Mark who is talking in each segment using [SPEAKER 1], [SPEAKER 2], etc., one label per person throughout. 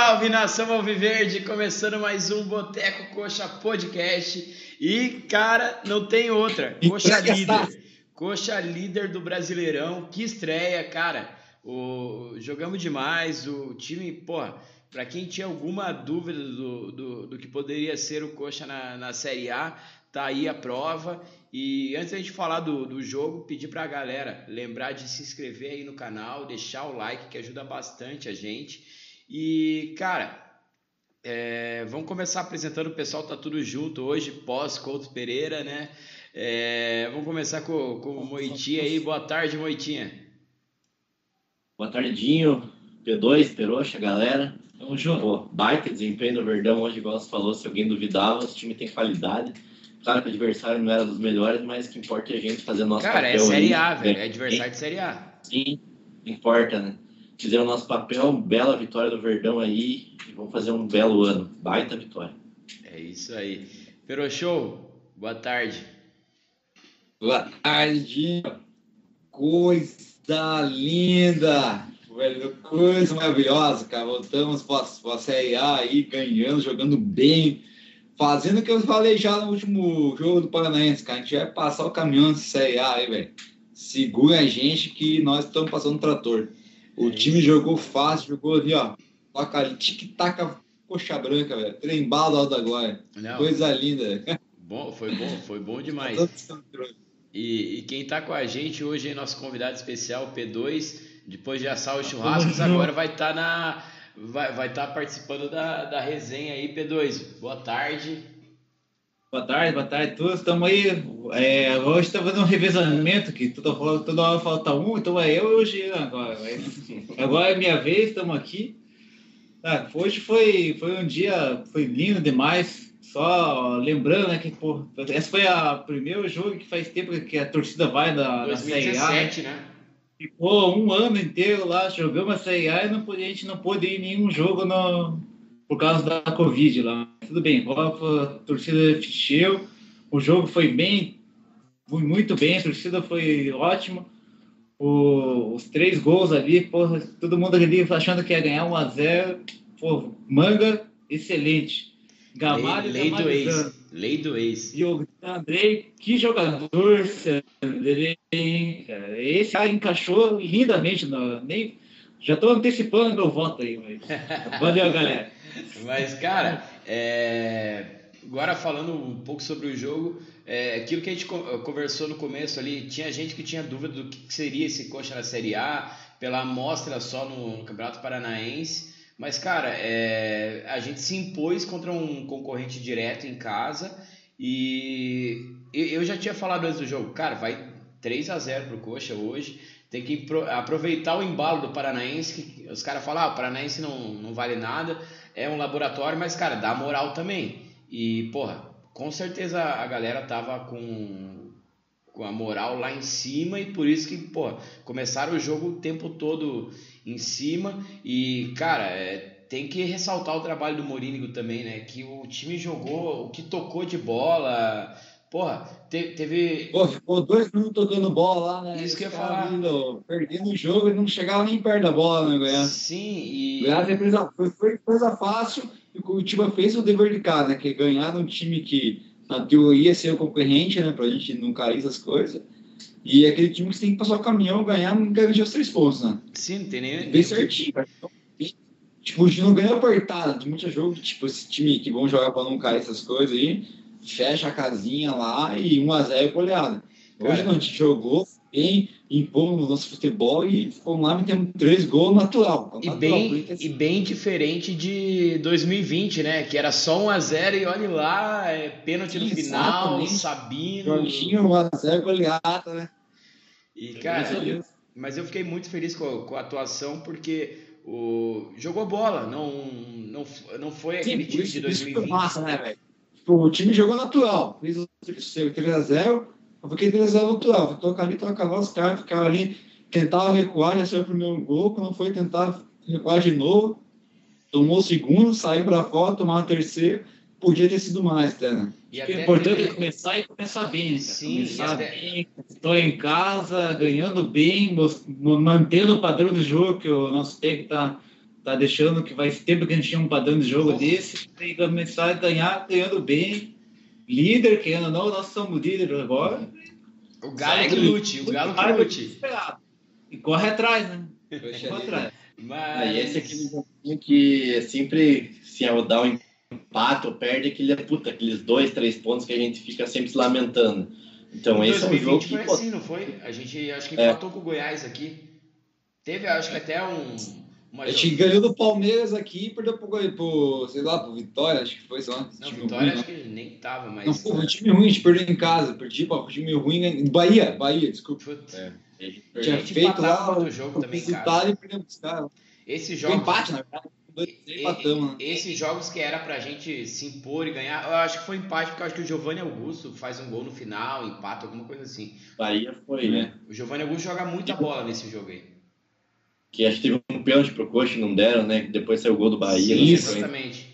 [SPEAKER 1] salve nação Alviverde! Começando mais um Boteco Coxa Podcast. E, cara, não tem outra. Coxa líder. Coxa líder do Brasileirão. Que estreia, cara. O... Jogamos demais. O time, porra, para quem tinha alguma dúvida do, do, do, que poderia ser o Coxa na, na Série A, tá aí a prova. E antes da gente falar do, do jogo, pedir para a galera lembrar de se inscrever aí no canal, deixar o like que ajuda bastante a gente. E, cara, é, vamos começar apresentando o pessoal, tá tudo junto hoje, pós Couto Pereira, né? É, vamos começar com, com o Moitinha aí. Boa tarde, Moitinha.
[SPEAKER 2] Boa tardinho, P2, Peroxa, galera. Tamo junto. Pô, baita desempenho do Verdão hoje, igual você falou, se alguém duvidava, o time tem qualidade. Claro que o adversário não era dos melhores, mas o que importa é a gente fazer nosso
[SPEAKER 1] Cara,
[SPEAKER 2] papel.
[SPEAKER 1] Cara, é Série
[SPEAKER 2] aí,
[SPEAKER 1] A, velho. É adversário de Série A.
[SPEAKER 2] Sim, importa, né? Fizeram o nosso papel, bela vitória do Verdão aí. E vamos fazer um belo ano. Baita vitória.
[SPEAKER 1] É isso aí. Pero Show, boa tarde.
[SPEAKER 3] Boa tarde. Coisa linda. Velho, coisa maravilhosa, cara. Voltamos para a Série A aí, ganhando, jogando bem fazendo o que eu falei já no último jogo do Paranaense, cara. A gente vai passar o caminhão nessa Série A aí, velho. Segura a gente que nós estamos passando o trator. O é time jogou fácil, jogou ali, ó. Toca ali, tic-tac, coxa branca, velho. Trem bala da glória. Não. Coisa linda.
[SPEAKER 1] Bom, foi bom, foi bom demais. E, e, quem tá com a gente hoje é nosso convidado especial, P2, depois de assar os churrascos, agora vai estar tá na vai vai estar tá participando da, da resenha aí, P2. Boa tarde.
[SPEAKER 3] Boa tarde, boa tarde a todos. Estamos aí. É, hoje está fazendo um revezamento que toda, toda hora falta um, então é eu hoje agora. Agora é minha vez, estamos aqui. Ah, hoje foi, foi um dia, foi lindo demais. Só lembrando, né, que pô, esse foi o primeiro jogo que faz tempo que a torcida vai da,
[SPEAKER 1] 2017, da Série A. né?
[SPEAKER 3] ficou um ano inteiro lá, jogamos a Série A e não, a gente não pôde ir em nenhum jogo no, por causa da Covid lá. Tudo bem, a torcida encheu, o jogo foi bem, foi muito bem, a torcida foi ótima. O, os três gols ali, porra, todo mundo ali achando que ia ganhar 1 a 0 Pô, manga, excelente.
[SPEAKER 1] Gamalho, lei, lei do ex. Lei do ex.
[SPEAKER 3] E o Andrei, que jogador, Andrei, cara. Esse cara encaixou lindamente. No, nem, já estou antecipando meu voto aí, mas. Valeu, galera.
[SPEAKER 1] Mas, cara, é... agora falando um pouco sobre o jogo, é... aquilo que a gente conversou no começo ali, tinha gente que tinha dúvida do que seria esse coxa na Série A, pela amostra só no, Campeonato Paranaense. Mas, cara, é, a gente se impôs contra um concorrente direto em casa e eu já tinha falado antes do jogo, cara, vai 3 a 0 pro Coxa hoje. Tem que aproveitar o embalo do Paranaense, os caras falam, ah, o Paranaense não, não vale nada, é um laboratório, mas, cara, dá moral também. E, porra, com certeza a galera tava com, com a moral lá em cima e por isso que, porra, começaram o jogo o tempo todo em cima. E, cara, é, tem que ressaltar o trabalho do Morínigo também, né? Que o time jogou, o que tocou de bola. Porra, te, teve.
[SPEAKER 3] Pô, ficou dois minutos tocando bola lá, né?
[SPEAKER 1] Isso que eu ia falar. Vindo,
[SPEAKER 3] perdendo o jogo e não chegava nem perto da bola, né, Goiás?
[SPEAKER 1] Sim, e.
[SPEAKER 3] Goiás foi, foi coisa fácil e o Curitiba fez o dever de casa, né? Que ganhar um time que, na teoria, ia ser o concorrente, né? Pra gente não cair essas coisas. E é aquele time que você tem que passar o caminhão, ganhar, garantir os três pontos, né?
[SPEAKER 1] Sim, não tem nem.
[SPEAKER 3] Bem certinho. Tipo, a não ganha apertada, de muitos jogos, tipo, esse time que vão jogar pra não cair essas coisas aí, fecha a casinha lá e 1x0 goleada. Hoje não, a gente jogou bem, impomos o nosso futebol e fomos lá metendo três gols natural.
[SPEAKER 1] E, bem, e bem diferente de 2020, né? Que era só 1x0 e olha lá, é pênalti no final, Sabino.
[SPEAKER 3] Jorginho 1x0 goleada, né?
[SPEAKER 1] E, cara, mas eu fiquei muito feliz com, com a atuação porque o, jogou bola, não, não, não foi aquele Sim, time de 2020. Isso
[SPEAKER 3] massa, né, velho? Tipo, o time jogou natural, fez o seu 3x0, eu fiquei 3x0 natural, tocar ali, tocar lá, os caras ficaram ali, tentavam recuar, já saiu o primeiro gol, quando foi tentar recuar de novo, tomou o segundo, saiu para fora, tomar o terceiro, podia ter sido mais, né?
[SPEAKER 2] E o importante é começar e começar bem.
[SPEAKER 1] Sim,
[SPEAKER 2] começar
[SPEAKER 1] até...
[SPEAKER 2] bem. Estou em casa, ganhando bem, mantendo o padrão de jogo que o nosso técnico está
[SPEAKER 3] tá deixando que vai tempo que a gente tinha um padrão de jogo desse, tem que começar a ganhar, ganhando bem. Líder, querendo ou não, nós somos líder agora.
[SPEAKER 1] O Galo que lute, o Galo que lute.
[SPEAKER 3] E corre atrás, né? Corre atrás.
[SPEAKER 2] Mas... esse é aquele joguinho que é sempre, se é dar um empate ou perde, aquele, puta, aqueles dois, três pontos que a gente fica sempre se lamentando. Então, esse é um jogo
[SPEAKER 1] que. Foi assim, não foi? A gente acho que é. empatou com o Goiás aqui. Teve, acho que até um.
[SPEAKER 3] Uma a gente ganhou do Palmeiras aqui e perdeu pro, pro, sei lá, pro Vitória, acho que foi, lá.
[SPEAKER 1] Não, Vitória ruim, acho que nem tava, mas.
[SPEAKER 3] Não, pô, o time ruim, a gente perdeu em casa, perdi para o time ruim. Bahia, Bahia, desculpa. É.
[SPEAKER 1] A gente, tinha feito lá o jogo também, cara. E perdemos os caras. Esse jogo.
[SPEAKER 3] empate, na verdade.
[SPEAKER 1] Empatamos, né? Esses jogos que era pra gente se impor e ganhar, eu acho que foi empate, porque eu acho que o Giovanni Augusto faz um gol no final, empate, alguma coisa assim.
[SPEAKER 2] Bahia foi, né?
[SPEAKER 1] O Giovanni Augusto joga muita bola nesse jogo aí.
[SPEAKER 2] Que acho que teve um pênalti pro Coxa não deram, né? Depois saiu o gol do Bahia.
[SPEAKER 1] Sim, exatamente.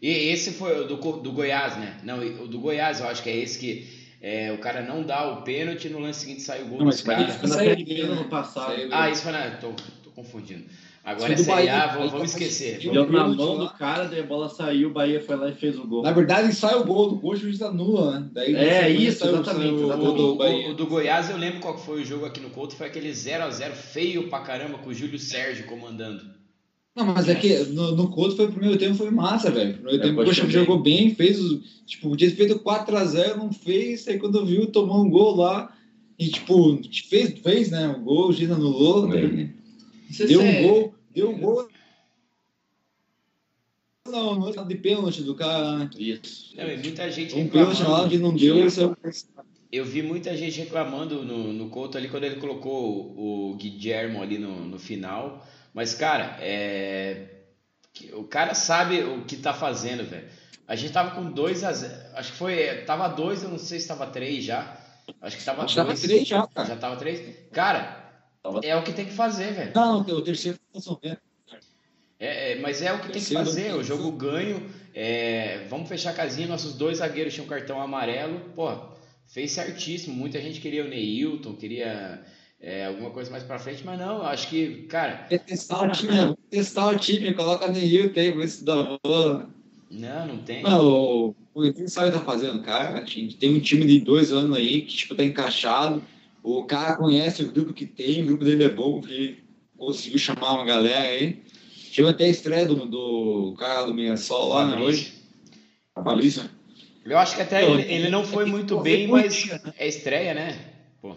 [SPEAKER 1] E esse foi o do, do Goiás, né? Não, o do Goiás, eu acho que é esse que é, o cara não dá o pênalti e no lance seguinte sai o gol não,
[SPEAKER 3] dos caras. Isso no passado.
[SPEAKER 1] Ah, isso foi na. Tô, tô confundindo. Agora é Série A, vamos, vamos esquecer.
[SPEAKER 2] Deu na mão do cara, daí a bola saiu, o Bahia foi lá e fez o gol.
[SPEAKER 3] Na verdade, sai o gol do Coxa, o juiz anula, né?
[SPEAKER 2] Daí, é, isso, exatamente. O,
[SPEAKER 1] o, do, o, do Goiás, eu lembro qual foi o jogo aqui no Couto, foi aquele 0x0 feio pra caramba, com o Júlio Sérgio comandando.
[SPEAKER 3] Não, mas é que no, no Couto foi o primeiro tempo foi massa, velho. O primeiro tempo o Coxa jogou bem, fez tipo, podia ter feito 4x0, não fez, aí quando viu, tomou um gol lá. E, tipo, fez, fez né? O gol, o Gina anulou. Né? Deu um gol, deu um gol não, não é de pênalti do cara, né?
[SPEAKER 1] Isso. Não, muita gente
[SPEAKER 3] um pênalti lá onde não deu, isso é
[SPEAKER 1] eu vi muita gente reclamando no, no Couto ali quando ele colocou o, o Guilhermo ali no, no final. Mas, cara, é... o cara sabe o que tá fazendo, velho. A gente tava com 2 a 0. Acho que foi. Tava 2, eu não sei se tava 3 já. Acho que tava 2.
[SPEAKER 3] Já tava 3 já, cara.
[SPEAKER 1] Já tava 3. Cara, é o que tem que fazer, velho.
[SPEAKER 3] Não, não, o terceiro
[SPEAKER 1] é, é, mas é o que tem que fazer, o jogo ganho. É, vamos fechar a casinha. Nossos dois zagueiros tinham cartão amarelo. Pô, fez certíssimo. Muita gente queria o Neilton, queria é, alguma coisa mais pra frente, mas não, acho que, cara.
[SPEAKER 3] É testar o time, testar o time, coloca Neilton aí, isso da bola.
[SPEAKER 1] Não, não tem.
[SPEAKER 3] Não, o, o sabe o que tá fazendo, cara. A gente tem um time de dois anos aí que tipo, tá encaixado. O cara conhece o grupo que tem, o grupo dele é bom, que conseguiu chamar uma galera aí. Chegou até a estreia do, do cara do Meia Sol lá, né, hoje. A Fabrício.
[SPEAKER 1] Eu acho que até ele, ele não foi muito bem, mas né? é estreia, né? Pô,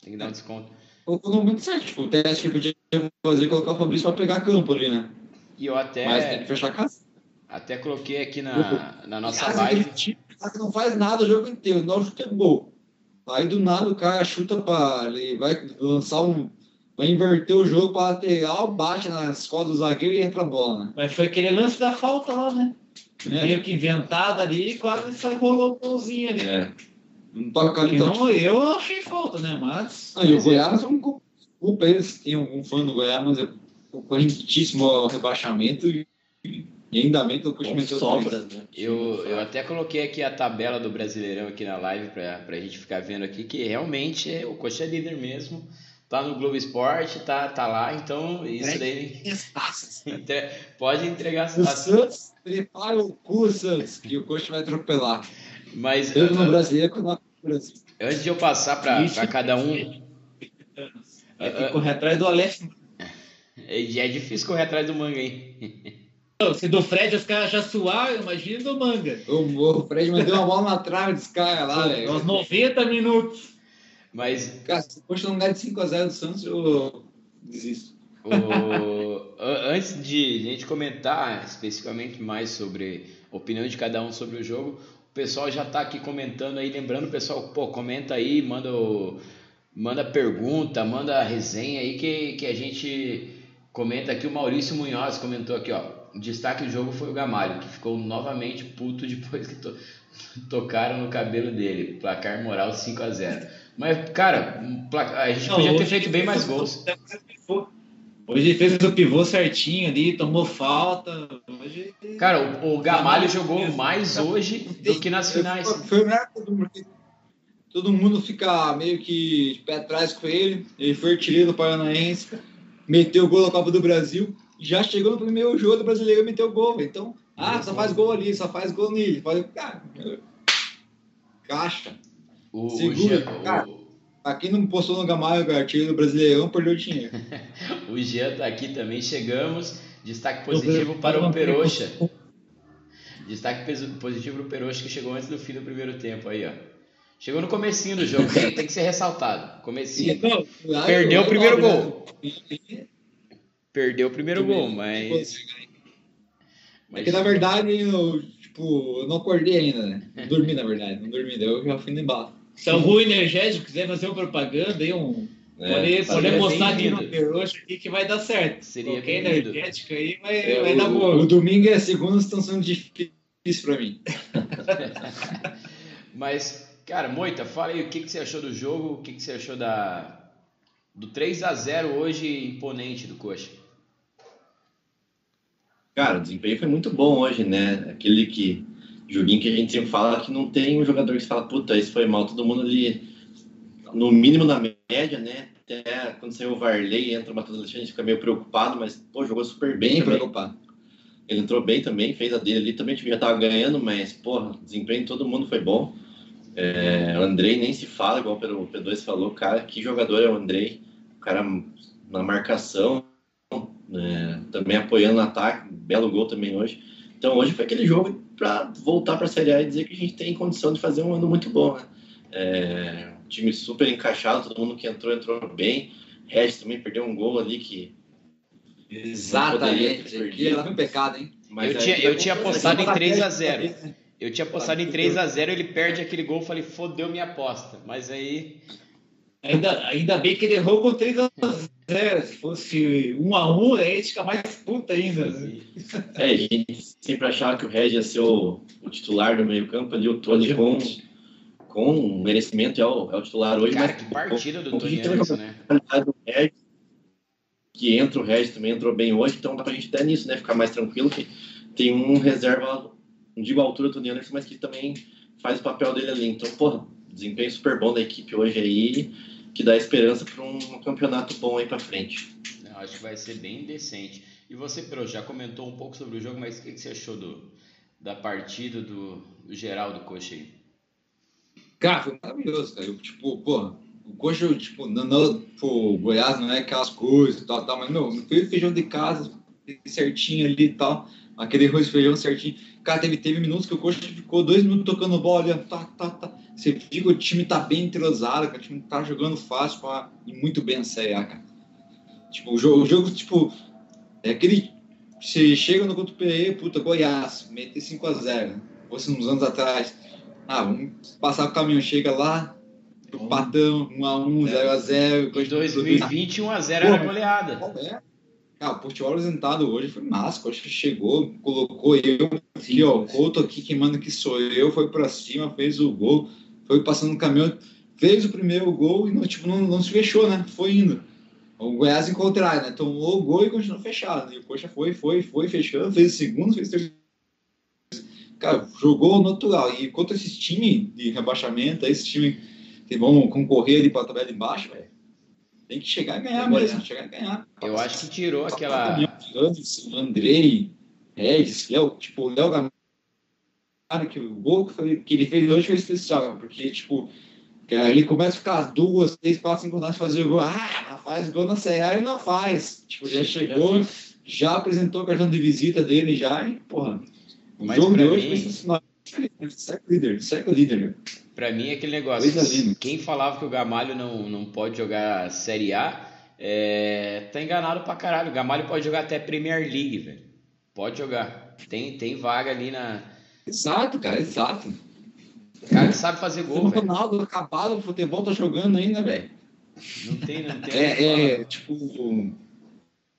[SPEAKER 1] tem que dar um desconto.
[SPEAKER 3] Colocou muito certo. Tipo, o teste que podia fazer colocar o Fabrício para pegar campo ali, né?
[SPEAKER 1] E eu até.
[SPEAKER 3] Mas tem que fechar a casa.
[SPEAKER 1] Até coloquei aqui na, na nossa live.
[SPEAKER 3] Não faz nada o jogo inteiro, não chuta gol. Aí do nada o cara chuta para. Ele vai lançar um vai inverter o jogo para lateral, bate nas costas do zagueiro e entra a bola. Né?
[SPEAKER 2] Mas foi aquele lance da falta lá, né? É. Meio que inventado ali e quase só rolou o golzinho ali. É.
[SPEAKER 3] Não ali,
[SPEAKER 2] então, eu achei falta, né? Mas.
[SPEAKER 3] Ah, e o Goiás é um culpa eles tem um fã do Goiás, mas é correntíssimo ao rebaixamento e, e ainda bem que o Coxa meteu
[SPEAKER 1] sobras, né? Eu, eu até coloquei aqui a tabela do Brasileirão aqui na live para a gente ficar vendo aqui que realmente é, o Coxa é líder mesmo tá no Globo Esporte, tá, tá lá, então isso daí. Entre... Pode entregar
[SPEAKER 3] as Santos prepara o cu, Santos, que o coach vai atropelar.
[SPEAKER 1] Mas.
[SPEAKER 3] Tanto no Brasil quanto no Brasil.
[SPEAKER 1] Antes de eu passar para cada um.
[SPEAKER 2] É que correr atrás do Alex.
[SPEAKER 1] É, é difícil correr atrás do manga, hein?
[SPEAKER 2] Se do Fred os caras já suaram, imagina do manga.
[SPEAKER 3] O, o Fred mandou uma bola na trave dos caras lá, velho.
[SPEAKER 2] Aos 90 minutos.
[SPEAKER 1] Mas.
[SPEAKER 3] Cara, se o não ganhar de 5x0 do Santos, eu desisto.
[SPEAKER 1] O... Antes de a gente comentar especificamente mais sobre a opinião de cada um sobre o jogo, o pessoal já está aqui comentando aí, lembrando, pessoal, pô, comenta aí, manda, o... manda pergunta, manda resenha aí que, que a gente comenta aqui. O Maurício Munhoz comentou aqui, ó. Destaque do jogo foi o Gamalho, que ficou novamente puto depois que to... tocaram no cabelo dele. Placar moral 5 a 0 mas, cara, a gente não, podia ter feito bem mais gols.
[SPEAKER 2] Hoje fez o pivô certinho ali, tomou falta. Hoje...
[SPEAKER 1] Cara, o, o Gamalho jogou mais hoje do que nas finais.
[SPEAKER 3] Foi porque todo mundo fica meio que de pé atrás com ele. Ele foi artilheiro do Paranaense, meteu o gol na Copa do Brasil. Já chegou no primeiro jogo do brasileiro e meteu gol. Então, ah, só faz gol ali, só faz gol nele. Faz... Cara, caixa.
[SPEAKER 1] O,
[SPEAKER 3] Segura,
[SPEAKER 1] o, Jean,
[SPEAKER 3] cara.
[SPEAKER 1] o,
[SPEAKER 3] Pra quem não postou no Gamalho, artigo do Brasileirão, perdeu dinheiro.
[SPEAKER 1] o Jean tá aqui também. Chegamos. Destaque positivo para o Peroxa. Destaque positivo para o Peroxa que chegou antes do fim do primeiro tempo aí, ó. Chegou no comecinho do jogo, tem, tem que ser ressaltado. Comecinho.
[SPEAKER 3] Não, lá
[SPEAKER 1] Perdeu
[SPEAKER 3] eu-
[SPEAKER 1] o primeiro gol. Perdeu o primeiro gol, mas.
[SPEAKER 3] É que na verdade eu, tipo, eu não acordei ainda, né? Não dormi, na verdade. Não dormi, daí eu já fui no embalo.
[SPEAKER 4] Se algum energético quiser fazer uma propaganda aí, um.
[SPEAKER 2] É,
[SPEAKER 4] pode
[SPEAKER 1] seria
[SPEAKER 4] pode mostrar aqui no Peroxa aqui que vai dar certo.
[SPEAKER 1] Seria
[SPEAKER 4] Qualquer
[SPEAKER 1] bem-vindo.
[SPEAKER 4] energético aí vai,
[SPEAKER 3] É,
[SPEAKER 4] vai
[SPEAKER 3] o,
[SPEAKER 4] dar boa.
[SPEAKER 3] o domingo e a segunda estão sendo difíceis pra mim.
[SPEAKER 1] Mas, cara, Moita, fala aí o que, que você achou do jogo, o que, que você achou da do 3 a 0 hoje imponente do Coxa.
[SPEAKER 2] Cara, o desempenho foi muito bom hoje, né? Aquele que joguinho que a gente sempre fala que não tem um jogador que fala, puta, esse foi mal, todo mundo ali, no mínimo na média, né? Até quando saiu o Varley entra o Matheus Alexandre, a gente fica meio preocupado, mas, pô, jogou super bem,
[SPEAKER 3] preocupado.
[SPEAKER 2] Ele entrou bem também, fez a dele ali, também já tava ganhando, mas, porra, desempenho de todo mundo foi bom. É, o Andrei nem se fala, igual o P2 falou, cara, que jogador é o Andrei? O cara na marcação, né, também apoiando no ataque, belo gol também hoje. Então hoje foi aquele jogo para voltar para a Série A e dizer que a gente tem condição de fazer um ano muito bom, né? É, time super encaixado, todo mundo que entrou, entrou bem. Regis também perdeu um gol ali que.
[SPEAKER 3] Exatamente. Aqui lá foi um pecado, hein?
[SPEAKER 2] Mas
[SPEAKER 1] Eu
[SPEAKER 2] aí
[SPEAKER 1] tinha- eu tinha apostado em
[SPEAKER 2] uma
[SPEAKER 1] 3 a
[SPEAKER 2] tragédia.
[SPEAKER 1] 0. Eu tinha apostado em 3 a 0 ele perde aquele gol, falei, fodeu minha aposta. Mas aí.
[SPEAKER 4] Ainda, ainda bem que ele errou com 3 0 Se fosse 1 a 1 aí a gente fica mais puta ainda. né?
[SPEAKER 2] É, a gente sempre achava que o Regis ia ser o, o titular do meio-campo ali, o Tony com, com merecimento é o, é o titular hoje,
[SPEAKER 1] Cara,
[SPEAKER 2] mas
[SPEAKER 1] que partida do Tony Anderson, né?
[SPEAKER 2] Regis, que entra o Regis também entrou bem hoje, então dá pra gente até nisso, né? Ficar mais tranquilo que tem um reserva, não digo a altura do Tony Anderson, mas que também faz o papel dele ali. Então, porra, desempenho super bom da equipe hoje aí, que dá esperança para um, campeonato bom aí pra frente.
[SPEAKER 1] Eu acho que vai ser bem decente. E você, Pro, já comentou um pouco sobre o jogo, mas o que, você achou do, da partida do, do geral do Coxa aí?
[SPEAKER 3] Cara, foi maravilhoso, cara. Eu, tipo, porra, o coxa, tipo, não, não, pô, o Goiás não é aquelas coisas e tal, tal, mas, meu, fez feijão de casa certinho ali e tal, aquele arroz e feijão certinho. Cara, teve, teve minutos que o coxa ficou dois minutos tocando bola, ali, tá, tá, tá. Você que o time tá bem entrosado, cara, o time tá jogando fácil pra, e muito bem a Série A, cara. Tipo, o jogo, o jogo tipo, é aquele. Você chega no contra o PE, puta, Goiás, mete 5x0, né? Fosse uns anos atrás. Ah, vamos passar o caminhão, chega lá, patão, 1x1, 0x0.
[SPEAKER 1] Em 2020, 1x0 era goleada.
[SPEAKER 3] É. Cara, o Portugal apresentado hoje foi massa. Acho que chegou, colocou eu aqui, ó. O Couto aqui, quem manda que sou eu, foi pra cima, fez o gol, foi passando no caminhão, fez o primeiro gol e não, tipo, não, não se fechou, né? Foi indo. O Goiás em contrário, né? Tomou o gol e continuou fechado. E o Coxa foi, foi, foi, fechando, fez o segundo, fez o terceiro. Cara, jogou natural. E contra esses times de rebaixamento, esses times que vão concorrer ali pra tabela de baixo, velho, tem que chegar e ganhar
[SPEAKER 4] Tem
[SPEAKER 3] mesmo,
[SPEAKER 4] ganhar.
[SPEAKER 3] chegar e ganhar.
[SPEAKER 1] Eu acho que tirou aquela.
[SPEAKER 3] Anderson, Andrei, Regis, Léo, tipo, o Léo Gamalho, cara, que o gol que, ele fez hoje foi especial, porque, tipo, ele começa a ficar duas, três, quatro, cinco rodadas fazer gol. Ah, faz gol na CA e não faz. Tipo, já chegou, já apresentou o cartão de visita dele já e, porra, o
[SPEAKER 1] Mas
[SPEAKER 3] jogo de hoje
[SPEAKER 1] mim-
[SPEAKER 3] foi sensacional. Segue o líder, segue o líder. meu.
[SPEAKER 1] Pra mim, é aquele negócio. Quem falava que o Gamalho não, não pode jogar Série A, é, tá enganado pra caralho. O Gamalho pode jogar até Premier League, velho. Pode jogar. Tem, tem vaga ali na.
[SPEAKER 3] Exato, cara, exato.
[SPEAKER 1] O cara que sabe fazer
[SPEAKER 3] O
[SPEAKER 1] gol, velho.
[SPEAKER 3] Ronaldo acabado do futebol tá jogando ainda, velho.
[SPEAKER 1] Não tem, não tem. o
[SPEAKER 3] É, é, tipo, o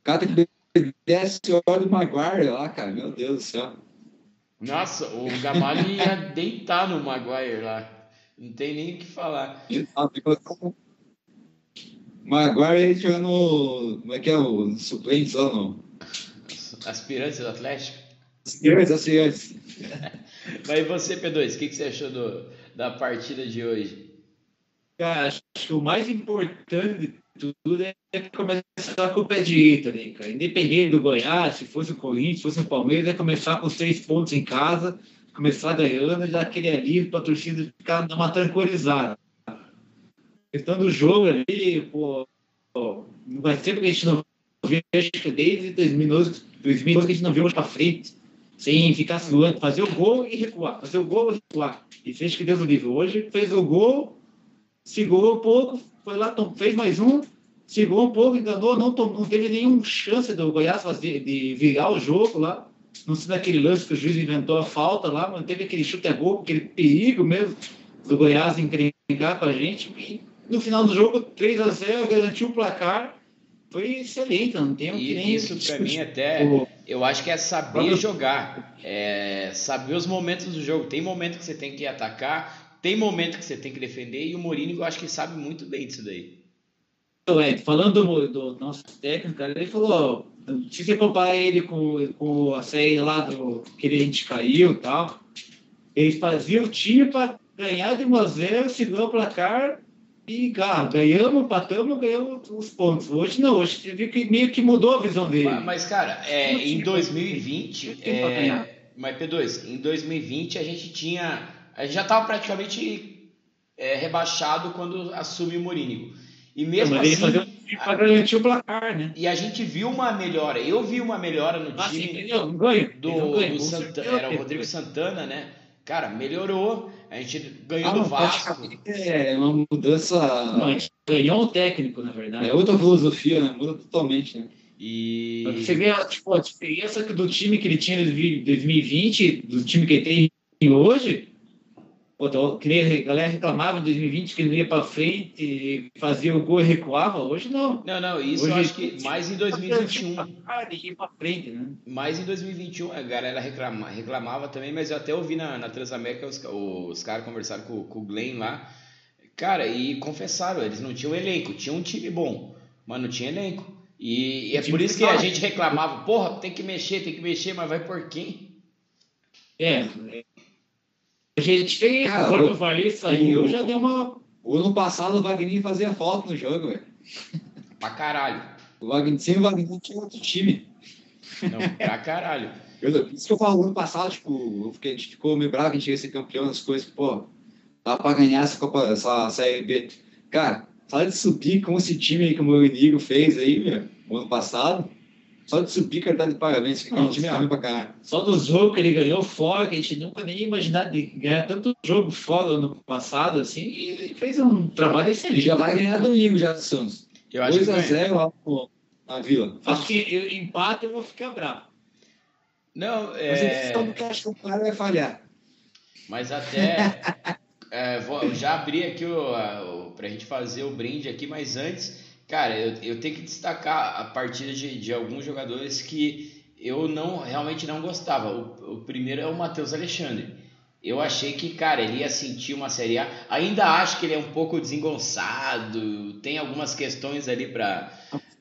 [SPEAKER 3] cara que desce o olho do Maguire lá, cara. Meu Deus do céu.
[SPEAKER 1] Nossa, o Gamalho ia deitar no Maguire lá. Não tem nem o que falar.
[SPEAKER 3] Ah, tem que colocar o Maguire jogando. Como é que é o suplente lá no.
[SPEAKER 1] Aspirantes do Atlético.
[SPEAKER 3] Senhores, assim, antes.
[SPEAKER 1] Mas e você, P2, o que, que você achou do, da partida de hoje?
[SPEAKER 4] Cara, acho que o mais importante de tudo é começar com o pé direito ali, cara. Independente do Goiás, se fosse o Corinthians, se fosse o Palmeiras, é começar com os três pontos em casa, começar ganhando e dar aquele alívio para a torcida ficar dar uma tranquilizada. A questão do jogo ali, pô, não vai ser porque a gente não vê, acho que desde 2012, 2012 que a gente não viu mais para frente, sem ficar suando, fazer o gol e recuar, fazer o gol e recuar. E fez que Deus o livre. Hoje fez o gol, segurou um pouco, foi lá, fez mais um, segurou um pouco, enganou, não, não teve nenhuma chance do Goiás fazer, de virar o jogo lá. Não sei daquele lance que o juiz inventou a falta lá, mas teve aquele chute a gol, aquele perigo mesmo do Goiás encrencar com a gente. E no final do jogo, 3 a 0 garantiu o placar. Foi excelente, não tem o que nem.
[SPEAKER 1] Isso para mim até, eu acho que é saber jogar, é saber os momentos do jogo. Tem momento que você tem que atacar, tem momento que você tem que defender e o Mourinho eu acho que sabe muito bem disso daí.
[SPEAKER 4] É, falando do, do, nosso técnico, ele falou, se você comparar ele com, com a série lá do que a gente caiu e tal, eles faziam o time para ganhar de 1 a 0, segurar o placar e ah, ganhamos, empatamos, ganhamos os pontos. Hoje não, hoje você viu que meio que mudou a visão dele.
[SPEAKER 1] Mas, cara, é, em 2020, é, mas P2, em 2020 a gente tinha a gente já estava praticamente é, rebaixado quando assume o Mourinho. E mesmo
[SPEAKER 4] assim. Para garantir o placar, né?
[SPEAKER 1] E a gente viu uma melhora. Eu vi uma melhora no
[SPEAKER 4] ah,
[SPEAKER 1] time
[SPEAKER 4] sim, um ganho,
[SPEAKER 1] do, ganho, do Santana, era o Rodrigo Santana, né? Cara, melhorou. A gente ganhou ah, do Vasco.
[SPEAKER 3] É uma mudança.
[SPEAKER 4] Não, a gente ganhou um técnico, na verdade.
[SPEAKER 3] É outra filosofia, né? Muda totalmente, né?
[SPEAKER 1] E...
[SPEAKER 4] Você vê tipo, a diferença do time que ele tinha em 2020, do time que ele tem hoje, Pô, que nem a galera reclamava em 2020 que ele ia para frente, fazia o gol e recuava. Hoje não.
[SPEAKER 1] Não, não, isso Hoje, eu acho que mais em 2021.
[SPEAKER 4] Para frente, né?
[SPEAKER 1] Mais em 2021 a galera reclama, reclamava também, mas eu até ouvi na, na Transamérica os, os caras conversaram com, com o Glenn lá. Cara, e confessaram, eles não tinham elenco, tinham um time bom, mas não tinha elenco. E, e é por isso que a gente reclamava, porra, tem que mexer, tem que mexer, mas vai por quem?
[SPEAKER 4] É, gente fez, Cara, quando o Vali saiu, já deu uma.
[SPEAKER 3] O ano passado o Wagner fazia falta no jogo, velho.
[SPEAKER 1] Pra caralho.
[SPEAKER 3] O Wagner, sem o Wagner tinha outro time.
[SPEAKER 1] Não, pra caralho.
[SPEAKER 3] Eu, isso que eu falo, ano passado, tipo, eu fiquei, a gente ficou meio bravo que a gente ia ser campeão das coisas, pô, dá pra ganhar essa Copa, essa Série B. Cara, só de subir com esse time aí que o Mourinho fez aí, meu, ano passado, só de subir, cara, tá de parabéns. Que time é ruim pra caralho.
[SPEAKER 4] Só do jogo que ele ganhou fora, que a gente nunca nem imaginava de ganhar tanto jogo fora no passado, assim, e ele fez um trabalho excelente.
[SPEAKER 3] Já vai ganhar domingo já do Santos. 2x0 lá na Vila.
[SPEAKER 4] Acho que eu, empate eu vou ficar bravo.
[SPEAKER 1] Não, é...
[SPEAKER 3] Mas que acho que o cara vai falhar.
[SPEAKER 1] Mas até... é, vou, já abri aqui o, o, pra gente fazer o brinde aqui, mas antes Cara, eu, eu tenho que destacar a partida de, de alguns jogadores que eu não realmente não gostava. O, o primeiro é o Matheus Alexandre. Eu achei que, cara, ele ia sentir uma Série A. Ainda acho que ele é um pouco desengonçado, tem algumas questões ali para.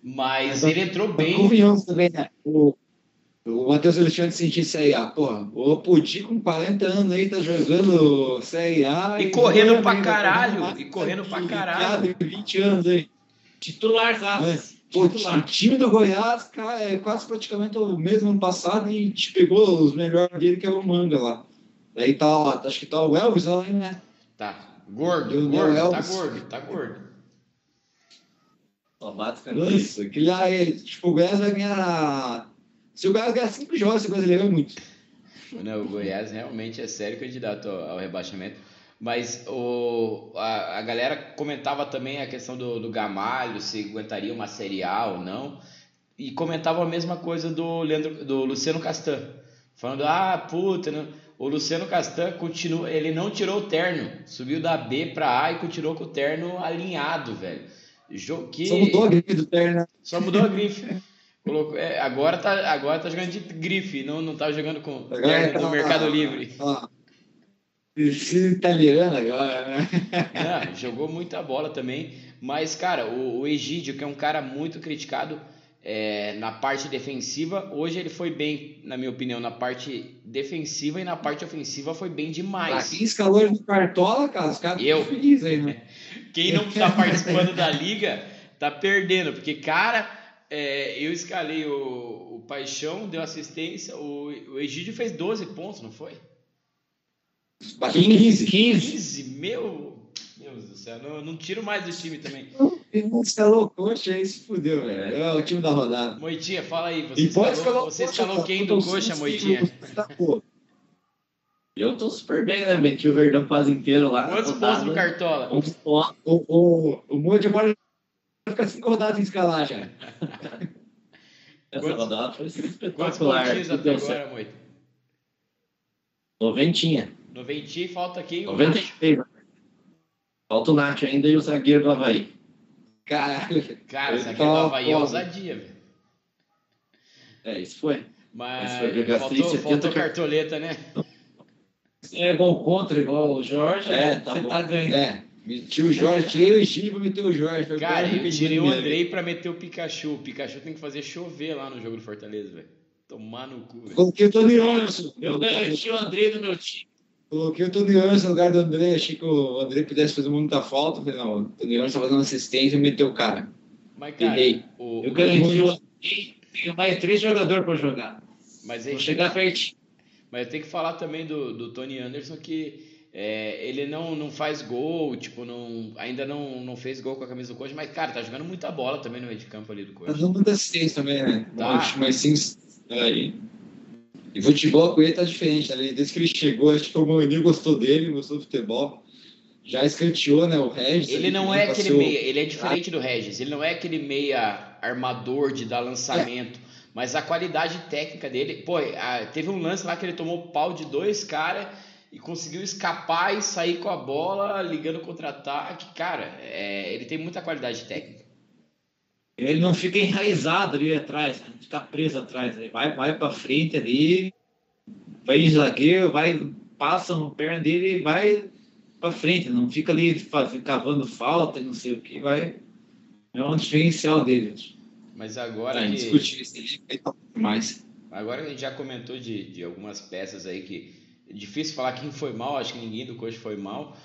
[SPEAKER 1] Mas ele entrou bem.
[SPEAKER 3] Convenhamos também, né? O, o Matheus Alexandre sentir Série A. Porra, o Pudim com 40 anos aí tá jogando Série A.
[SPEAKER 1] E, e correndo pra caralho. E correndo pra caralho.
[SPEAKER 3] 20 anos aí.
[SPEAKER 4] Titular,
[SPEAKER 3] é. titular. O time do Goiás cara, é quase praticamente o mesmo ano passado e a gente pegou os melhores dele, que é o Manga lá. Aí tá, acho que tá o Elvis lá, né?
[SPEAKER 1] Tá. Gordo, gordo, tá gordo, tá gordo.
[SPEAKER 3] Nossa, aquele lá é, tipo, o Goiás vai ganhar. Se o Goiás ganhar cinco jogos, o brasileiro é muito.
[SPEAKER 1] Não, o Goiás realmente é sério candidato ao rebaixamento. Mas o, a, a galera comentava também a questão do, do Gamalho, se aguentaria uma Série A ou não. E comentava a mesma coisa do, Leandro, do Luciano Castan. Falando, ah, puta, não. o Luciano Castan continua, ele não tirou o terno. Subiu da B para A e continuou com o terno alinhado, velho.
[SPEAKER 3] Que... Só mudou a grife do terno.
[SPEAKER 1] Só mudou a grife. Colocou, é, agora, tá, agora tá jogando de grife, não, não tá jogando com terno do Mercado Livre. Ah.
[SPEAKER 3] Preciso italiano agora, né?
[SPEAKER 1] Não, jogou muita bola também. Mas, cara, o, o Egídio, que é um cara muito criticado, é, na parte defensiva. Hoje ele foi bem, na minha opinião, na parte defensiva e na parte ofensiva foi bem demais.
[SPEAKER 3] Aqui escalou ele no Cartola, cara, os caras
[SPEAKER 1] Eu?
[SPEAKER 3] estão felizes aí, né?
[SPEAKER 1] Quem não está participando da liga tá perdendo, porque, cara, é, eu escalei o, o Paixão, deu assistência, o, o Egídio fez 12 pontos, não foi?
[SPEAKER 3] Bateu 15.
[SPEAKER 4] 15.
[SPEAKER 1] 15, meu Deus do céu, não, não tiro mais do time também.
[SPEAKER 3] Escalou o coxa aí se fudeu, velho. É o time da rodada.
[SPEAKER 1] Moitinha, fala aí, você
[SPEAKER 3] E pode
[SPEAKER 1] escalou,
[SPEAKER 3] o
[SPEAKER 1] você
[SPEAKER 3] coxa,
[SPEAKER 1] escalou
[SPEAKER 3] cara.
[SPEAKER 1] quem do coxa, Moitinha?
[SPEAKER 3] tá, pô.
[SPEAKER 2] Eu tô super bem, né? Meti o Verdão quase inteiro lá.
[SPEAKER 1] Quantos pontos no Cartola?
[SPEAKER 2] Ponto.
[SPEAKER 3] O, o, o Moody agora vai ficar cinco rodadas em escalar já.
[SPEAKER 2] Essa
[SPEAKER 1] Quantos-
[SPEAKER 2] rodada foi
[SPEAKER 1] Quantos
[SPEAKER 2] espetacular.
[SPEAKER 1] pontinhos até
[SPEAKER 2] deu
[SPEAKER 1] agora. Moita?
[SPEAKER 2] Noventinha.
[SPEAKER 1] Noventinha, falta quem? O
[SPEAKER 2] 96. Falta o Nath ainda e o zagueiro do Havaí.
[SPEAKER 3] Caralho.
[SPEAKER 1] Cara, essa
[SPEAKER 3] Ele
[SPEAKER 1] aqui
[SPEAKER 3] tá
[SPEAKER 1] do Havaí é ousadia, velho.
[SPEAKER 2] É, isso foi.
[SPEAKER 1] Mas
[SPEAKER 2] Esse foi o
[SPEAKER 1] faltou,
[SPEAKER 2] 70
[SPEAKER 1] faltou
[SPEAKER 2] car-
[SPEAKER 1] cartoleta, né?
[SPEAKER 4] É gol contra, igual o Jorge.
[SPEAKER 2] É, tá
[SPEAKER 4] você
[SPEAKER 2] bom.
[SPEAKER 4] tá ganhando.
[SPEAKER 3] É, meti o Jorge, tirei o Egídio pra meter o Jorge. Foi
[SPEAKER 1] Cara,
[SPEAKER 3] quase
[SPEAKER 1] eu tirei o. Andrei pra meter o Pikachu. O Pikachu tem que fazer chover lá no jogo do Fortaleza, velho. Tomar no cu, velho.
[SPEAKER 3] Coloquei o Tony Anderson.
[SPEAKER 4] Eu garanti o André no meu time.
[SPEAKER 3] Coloquei o Tony Anderson no lugar do André. Achei que o André pudesse fazer muita falta. Falei, não, o Tony Anderson tá fazendo assistência e meteu o cara.
[SPEAKER 1] Mas, cara,
[SPEAKER 3] Errei.
[SPEAKER 1] o,
[SPEAKER 4] Eu garanti o mais três jogadores pra jogar.
[SPEAKER 1] mas,
[SPEAKER 4] Vou chegar pertinho.
[SPEAKER 1] mas eu tenho que falar também do, do Tony Anderson que é, ele não, não faz gol, tipo, não, ainda não, não fez gol com a camisa do Coxa, mas, cara, tá jogando muita bola também no meio de campo ali do
[SPEAKER 3] Tá
[SPEAKER 1] Coxa.
[SPEAKER 3] dando muita assistência também, né?
[SPEAKER 1] Tá.
[SPEAKER 3] Mas, mas sim. Aí. E futebol com ele tá diferente, né? Desde que ele chegou, acho que o Mourinho gostou dele, gostou do futebol. Já escanteou, né? O Regis.
[SPEAKER 1] Ele não é aquele meia, ele é diferente do Regis. Ele não é aquele meia armador de dar lançamento, mas a qualidade técnica dele, pô, ah, teve um lance lá que ele tomou pau de dois caras e conseguiu escapar e sair com a bola ligando contra-ataque. Cara, é, ele tem muita qualidade técnica.
[SPEAKER 4] Ele não fica enraizado ali atrás, né? fica preso atrás. Ele vai, vai pra frente ali, vai de zagueiro, vai, passa no perna dele e vai pra frente. Não fica ali cavando falta e não sei o que. Vai, é um diferencial dele.
[SPEAKER 1] Mas agora
[SPEAKER 3] É,
[SPEAKER 1] que,
[SPEAKER 3] indiscutível. Esse ele tá demais.
[SPEAKER 1] agora que a gente já comentou de, de algumas peças aí que é difícil falar quem foi mal, acho que ninguém do coach foi mal.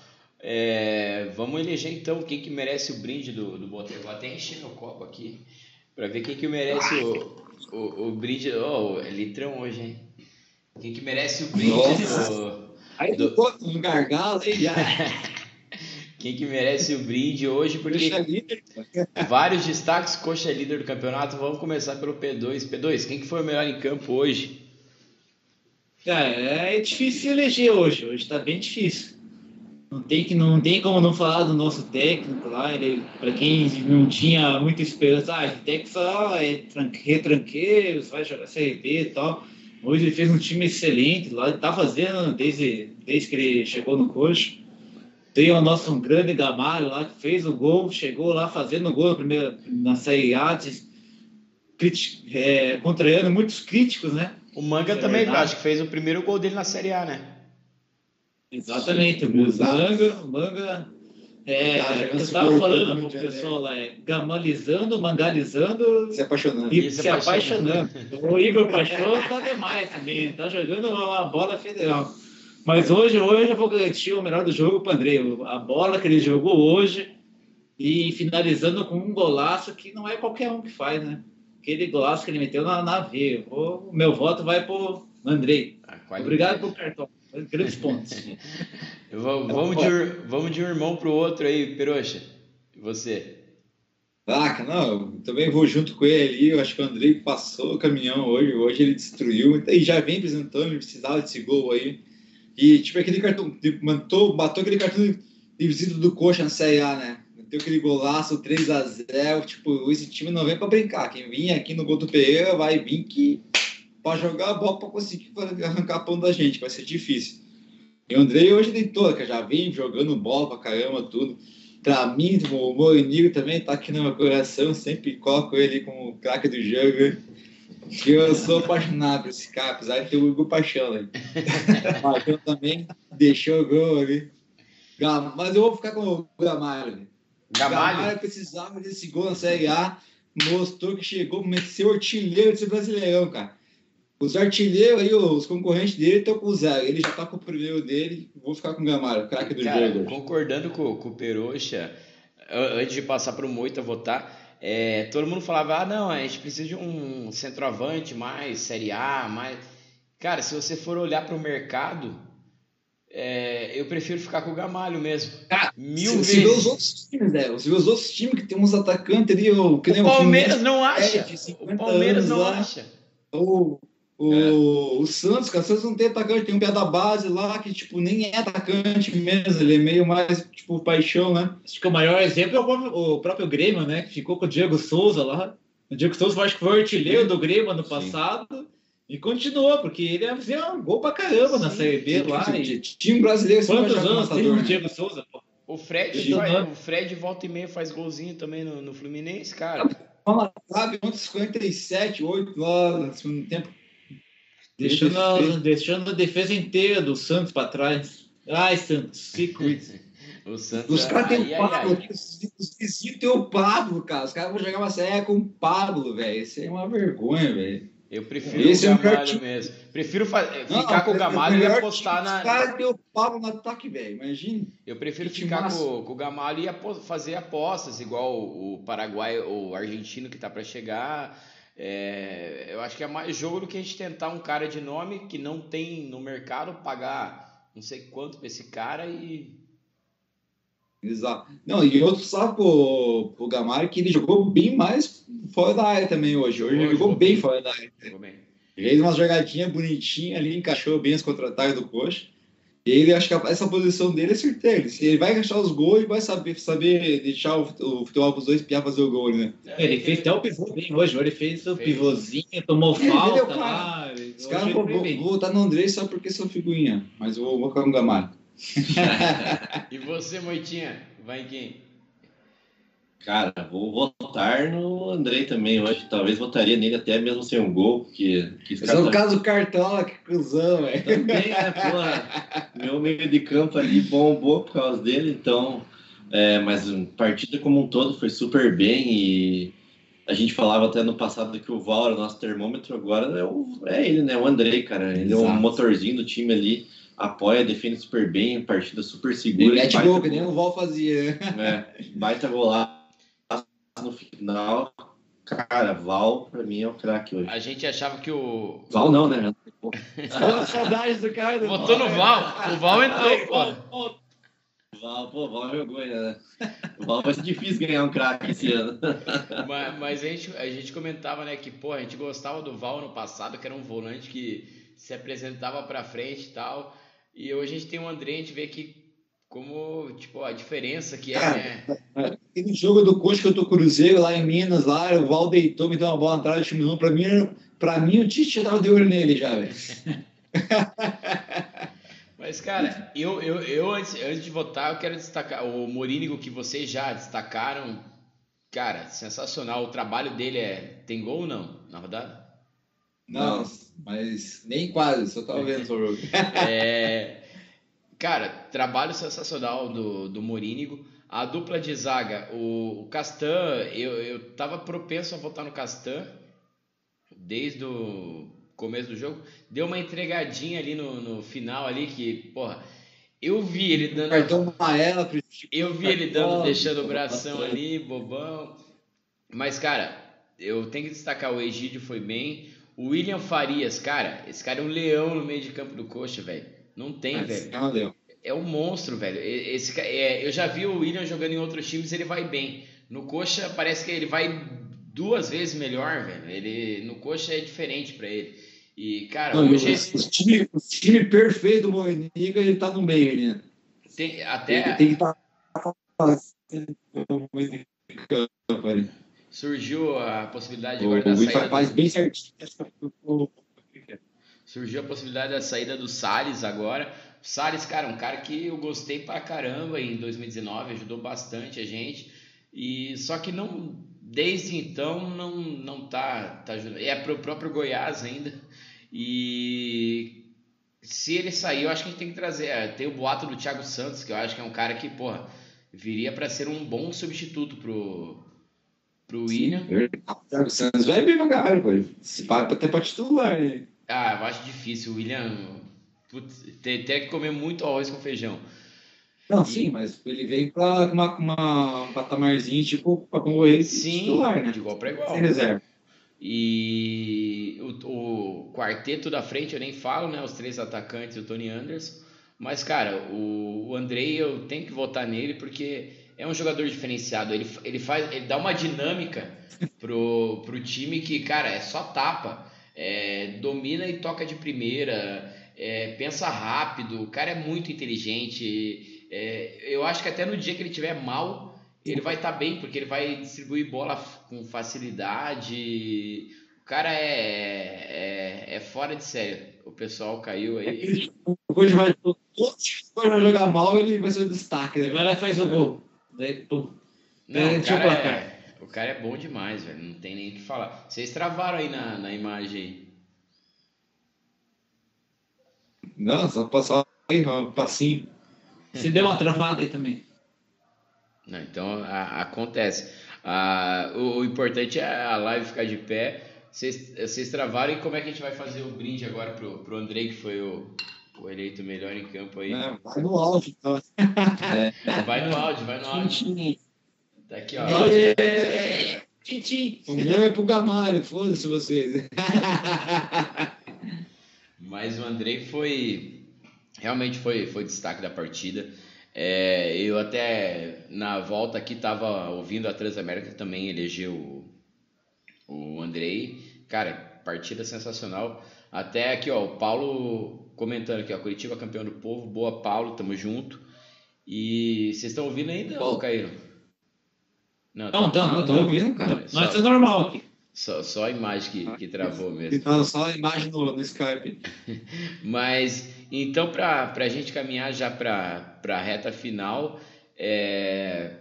[SPEAKER 1] É, vamos eleger então quem que merece o brinde do, do Boteco. Vou até encher meu copo aqui para ver quem que merece o, o, o brinde. Oh, é litrão hoje, hein? Quem que merece o brinde
[SPEAKER 3] Nossa.
[SPEAKER 1] do.
[SPEAKER 3] Aí
[SPEAKER 1] Do-
[SPEAKER 3] ficou um gargalo aí já.
[SPEAKER 1] Quem que merece o brinde hoje, porque vários destaques, coxa é líder do campeonato. Vamos começar pelo P2. P2, quem que foi o melhor em campo hoje?
[SPEAKER 4] Cara, é difícil eleger hoje. Hoje tá bem difícil. Não tem, que, não tem como não falar do nosso técnico lá. Ele, pra quem não tinha muita esperança, ah, esse técnico só é tran- retranqueiro, vai jogar CRB e tal. Hoje ele fez um time excelente lá, ele tá fazendo desde, desde que ele chegou no coxo. Tem o nosso um grande Gamalho lá que fez o gol, chegou lá fazendo o gol na, primeira, na Série A, é, contrariando muitos críticos, né?
[SPEAKER 1] O Manga
[SPEAKER 4] é
[SPEAKER 1] também,
[SPEAKER 4] verdade.
[SPEAKER 1] acho que fez o primeiro gol dele na Série A, né?
[SPEAKER 4] Exatamente, o manga, o manga é, eu estava falando
[SPEAKER 3] muito,
[SPEAKER 4] pro
[SPEAKER 3] né?
[SPEAKER 4] pessoal lá, é gamalizando, mangalizando
[SPEAKER 3] Se apaixonando.
[SPEAKER 4] e
[SPEAKER 1] E se
[SPEAKER 4] se
[SPEAKER 1] apaixonando.
[SPEAKER 4] apaixonando. O Igor Paixão tá demais também, tá jogando uma bola federal. Mas hoje, hoje eu vou garantir o melhor do jogo para André. A bola que ele jogou hoje e finalizando com um golaço que não é qualquer um que faz, né? Aquele golaço que ele meteu na, na veia. O meu voto vai pro Andrei.
[SPEAKER 1] A qualidade.
[SPEAKER 4] Obrigado pelo cartão. Grandes pontos.
[SPEAKER 1] Vamos, de, um- vamos de um irmão pro outro aí, Peroxa. E você?
[SPEAKER 3] Ah, não, eu também vou junto com ele ali. Eu acho que o Andrei passou o caminhão hoje. Hoje ele destruiu. E já vem apresentando, ele precisava desse gol aí. E, tipo, aquele cartão. tipo, Matou, matou aquele cartão de visita do Coxa na Série A, né? Meteu aquele golaço 3x0. Tipo, esse time não vem pra brincar. Quem vinha aqui no gol do Pereira vai vir que. Pra jogar a bola pra conseguir arrancar pão da gente. Vai ser difícil. E o Andrei hoje deitou, que já vem jogando bola pra caramba, tudo. Pra mim, o Morinho também tá aqui no meu coração, sempre coloco ele como o craque do jogo. Que eu sou apaixonado por esse cara, apesar de ter o Hugo Paixão, né? Paixão também deixou o gol ali. Mas eu vou ficar com o Gamalho. né?
[SPEAKER 1] Gamalho?
[SPEAKER 3] precisava desse gol na Série A mostrou que chegou a ser artilheiro desse brasileirão, cara. Os artilheiros aí, os concorrentes dele estão com o zero. Ele já tá com o primeiro dele. Vou ficar com o Gamalho, craque do
[SPEAKER 1] Cara,
[SPEAKER 3] jogo.
[SPEAKER 1] concordando com, com o Peroxa, antes de passar para o Moita votar, é, todo mundo falava: ah, não, a gente precisa de um centroavante mais, Série A, mais. Cara, se você for olhar para o mercado, é, eu prefiro ficar com o Gamalho mesmo.
[SPEAKER 3] Cara,
[SPEAKER 1] Mil
[SPEAKER 3] Você vê os
[SPEAKER 1] vezes.
[SPEAKER 3] outros times, né? Você vê os outros times que tem uns atacantes ali, o, que nem
[SPEAKER 1] O Palmeiras não acha. O
[SPEAKER 3] 50
[SPEAKER 1] Palmeiras não
[SPEAKER 3] lá.
[SPEAKER 1] acha.
[SPEAKER 3] O, o,
[SPEAKER 1] É.
[SPEAKER 3] o Santos, cara, o Santos não tem atacante, tem um pé da base lá que, tipo, nem é atacante mesmo, ele é meio mais, tipo, paixão, né?
[SPEAKER 4] Acho que o maior exemplo é o próprio, o próprio Grêmio, né? Que ficou com o Diego Souza lá. O Diego Souza, acho que foi o artilheiro do Grêmio ano
[SPEAKER 2] Sim.
[SPEAKER 4] passado. E continuou, porque ele fazia um gol pra caramba na
[SPEAKER 1] Sim.
[SPEAKER 4] Série B lá.
[SPEAKER 3] Tipo,
[SPEAKER 4] E...
[SPEAKER 3] Time brasileiro sempre
[SPEAKER 4] Quantos
[SPEAKER 3] vai
[SPEAKER 4] anos tem o
[SPEAKER 3] né?
[SPEAKER 4] Diego Souza? pô?
[SPEAKER 1] O Fred,
[SPEAKER 4] não-
[SPEAKER 1] o Fred volta e meia faz golzinho também no, no Fluminense, cara.
[SPEAKER 3] Fala, sabe, ontem 57, 8 lá no segundo tempo.
[SPEAKER 4] Deixando a, deixando a defesa inteira do Santos pra trás. Ai, Santos, se cuide.
[SPEAKER 1] O Santos.
[SPEAKER 3] Os caras têm o Pablo
[SPEAKER 1] ai.
[SPEAKER 3] aqui, os, os vizinhos têm o Pablo, cara. Os caras vão jogar uma série com o Pablo, velho. Isso é uma vergonha, velho.
[SPEAKER 1] Eu prefiro
[SPEAKER 3] Esse é
[SPEAKER 1] o
[SPEAKER 3] o
[SPEAKER 1] Gamalho
[SPEAKER 3] time.
[SPEAKER 1] mesmo. Prefiro fa-
[SPEAKER 3] Não,
[SPEAKER 1] ficar com o
[SPEAKER 3] é- é
[SPEAKER 1] Gamalho e apostar na.
[SPEAKER 3] Os caras têm o Pablo no ataque, velho. Imagina.
[SPEAKER 1] Eu prefiro
[SPEAKER 3] Que
[SPEAKER 1] ficar com, com o Gamalho e fazer apostas, igual o, o Paraguai ou o argentino que tá para chegar. É, eu acho que é mais jogo do que a gente tentar um cara de nome que não tem no mercado, pagar não sei quanto pra esse cara e.
[SPEAKER 3] Exato. Não, e outro salve pro, pro Gamalho que ele jogou bem mais fora da área também hoje. Hoje ele jogou
[SPEAKER 1] jogou
[SPEAKER 3] bem
[SPEAKER 1] bem.
[SPEAKER 3] fora da área.
[SPEAKER 1] Jogou bem.
[SPEAKER 3] Fez umas jogadinhas bonitinhas ali, encaixou bem os contra-ataques do coxa. E ele, acho que essa posição dele é certeira. Ele vai encaixar os gols, ele vai saber, saber deixar o, o futebol pros dois piar fazer o gol, né?
[SPEAKER 4] Ele fez até o pivô bem hoje. Ele fez o pivôzinho, tomou
[SPEAKER 3] Ele
[SPEAKER 4] falta
[SPEAKER 3] é o cara.
[SPEAKER 4] lá.
[SPEAKER 3] Os caras
[SPEAKER 4] ele
[SPEAKER 3] vão, votar no André só porque sou figurinha. Mas eu vou, vou com o Gamalho.
[SPEAKER 1] E você, Moitinha, vai em quem?
[SPEAKER 2] Cara, vou votar no Andrei também hoje. Talvez votaria nele até mesmo sem um gol, porque que esse
[SPEAKER 3] é o caso do Cartola, que cuzão, velho.
[SPEAKER 2] Também, né, porra, meu meio de campo ali bombou por causa dele, então, é, mas a partida como um todo foi super bem e a gente falava até no passado que o Val era o nosso termômetro, agora é, o, é ele, né, o Andrei, cara, ele é um
[SPEAKER 3] Exato.
[SPEAKER 2] motorzinho do time ali, apoia, defende super bem, partida super
[SPEAKER 3] Ele
[SPEAKER 2] segura.
[SPEAKER 3] mete
[SPEAKER 2] baita
[SPEAKER 3] gol, que nem o Val fazia, né?
[SPEAKER 2] é, baita golaço no final, cara, Val pra mim é o craque hoje.
[SPEAKER 1] A gente achava que o.
[SPEAKER 2] Val não, né?
[SPEAKER 4] Saudades do cara. do
[SPEAKER 1] Votou no Val. O Val entrou, pô.
[SPEAKER 2] Val, pô, Val é vergonha, né? Val vai ser difícil ganhar um craque esse ano.
[SPEAKER 1] Mas, mas a, gente, a gente comentava, né, que, pô, a gente gostava do Val no passado, que era um volante que se apresentava pra frente e tal. E hoje a gente tem o André, a gente vê que como, tipo, a diferença que é, né?
[SPEAKER 3] Aquele jogo do Coxa que eu tô Cruzeiro lá em Minas, lá, o Val deitou, me deu uma bola atrás do time não. Pra mim, pra mim o Tite já tava de olho nele já, velho.
[SPEAKER 1] Mas, cara, eu, eu, eu antes, antes de votar, eu quero destacar o Morínigo que vocês já destacaram. Cara, sensacional. O trabalho dele é. Tem gol ou não na rodada?
[SPEAKER 3] Não, mas nem quase, só tava vendo o jogo.
[SPEAKER 1] É, cara, trabalho sensacional do, do Morínigo. A dupla de zaga, o, o Castan, eu, eu tava propenso a votar no Castan desde o começo do jogo. Deu uma entregadinha ali no, no final ali que, porra, eu vi ele dando.
[SPEAKER 3] Cartão amarelo,
[SPEAKER 1] Eu vi ele dando, deixando o bração ali, bobão. Mas, cara, eu tenho que destacar o Egídio foi bem. O William Farias, cara, esse cara é um leão no meio de campo do coxa, velho. Não tem, velho.
[SPEAKER 3] não deu.
[SPEAKER 1] É um monstro, velho. Esse, é, eu já vi o William jogando em outros times, ele vai bem. No coxa parece que ele vai duas vezes melhor, velho. Ele no coxa é diferente pra ele. E cara,
[SPEAKER 3] Não,
[SPEAKER 1] hoje
[SPEAKER 3] os time, os time perfeito do Moiniga, ele tá no meio né?
[SPEAKER 1] tem
[SPEAKER 3] Ele
[SPEAKER 1] até
[SPEAKER 3] tem que estar o campo ali.
[SPEAKER 1] surgiu a possibilidade
[SPEAKER 3] O,
[SPEAKER 1] agora da
[SPEAKER 3] o
[SPEAKER 1] saída.
[SPEAKER 3] faz
[SPEAKER 1] do-
[SPEAKER 3] bem certinho. o-
[SPEAKER 1] Surgiu a possibilidade da saída do Salles agora. Salles, cara, um cara que eu gostei pra caramba em 2019, ajudou bastante a gente. E só que não desde então não não tá tá ajudando. É pro próprio Goiás ainda. E se ele sair, eu acho que a gente tem que trazer, é, tem o boato do Thiago Santos, que eu acho que é um cara que, porra, viria pra ser um bom substituto pro pro William.
[SPEAKER 3] O Santos vai bem pra caralho, pô. Se para até pra titular, né?
[SPEAKER 1] Ah, eu acho difícil. O William putz, tem, tem que comer muito arroz com feijão.
[SPEAKER 3] Não, sim, mas ele veio pra uma, uma, um patamarzinho, tipo, pra concorrer
[SPEAKER 1] Sim,
[SPEAKER 3] titular, né?
[SPEAKER 1] de igual para igual.
[SPEAKER 3] Sem reserva.
[SPEAKER 1] E o, o quarteto da frente eu nem falo, né? Os três atacantes e o Tony Anderson. Mas, cara, o, o Andrei eu tenho que votar nele porque é um jogador diferenciado. Ele, ele, faz, ele dá uma dinâmica pro, pro time que, cara, é só tapa. É, domina e toca de primeira. É, pensa rápido. O cara é muito inteligente. É, eu acho que até no dia que ele tiver mal, ele vai estar bem, porque ele vai distribuir bola com facilidade. O cara é, é, é fora de série. O pessoal caiu aí.
[SPEAKER 3] Ele, Hoje vai, todos os que vai jogar mal, ele vai ser o destaque. Né?
[SPEAKER 4] Agora faz o gol. Daí, pum.
[SPEAKER 1] Não,
[SPEAKER 4] É,
[SPEAKER 1] o, cara é, o cara é bom demais, velho. Não tem nem o que falar. Vocês travaram aí na, na imagem aí.
[SPEAKER 3] Não, só passar um passinho.
[SPEAKER 4] Se deu uma travada aí também.
[SPEAKER 1] Não, então a- acontece. Ah, o, o importante é a live ficar de pé. Vocês, vocês travaram e como é que a gente vai fazer o brinde agora pro, pro Andrei, que foi o, o eleito melhor em campo aí?
[SPEAKER 3] né? Vai no áudio, então.
[SPEAKER 1] Vai no áudio, vai no áudio. Tá aqui, ó.
[SPEAKER 4] Tchim,
[SPEAKER 3] O meu é pro Gamalho, foda-se vocês.
[SPEAKER 1] Mas o Andrei foi. Realmente foi, foi destaque da partida. É, eu até na volta aqui tava ouvindo a Transamérica também elegeu o, o Andrei. Cara, partida sensacional. Até aqui, ó, o Paulo comentando aqui, ó, Curitiba campeão do povo. Boa, Paulo, tamo junto. E vocês estão ouvindo ainda ou caíram? Não,
[SPEAKER 4] Não,
[SPEAKER 1] tá-
[SPEAKER 4] não,
[SPEAKER 3] Tô
[SPEAKER 4] não.
[SPEAKER 3] ouvindo, cara.
[SPEAKER 1] Só-
[SPEAKER 4] Mas é normal aqui.
[SPEAKER 1] Só, só a imagem que, que travou mesmo.
[SPEAKER 3] Então, só a imagem no, no Skype.
[SPEAKER 1] Mas então, para a gente caminhar já para a reta final, é...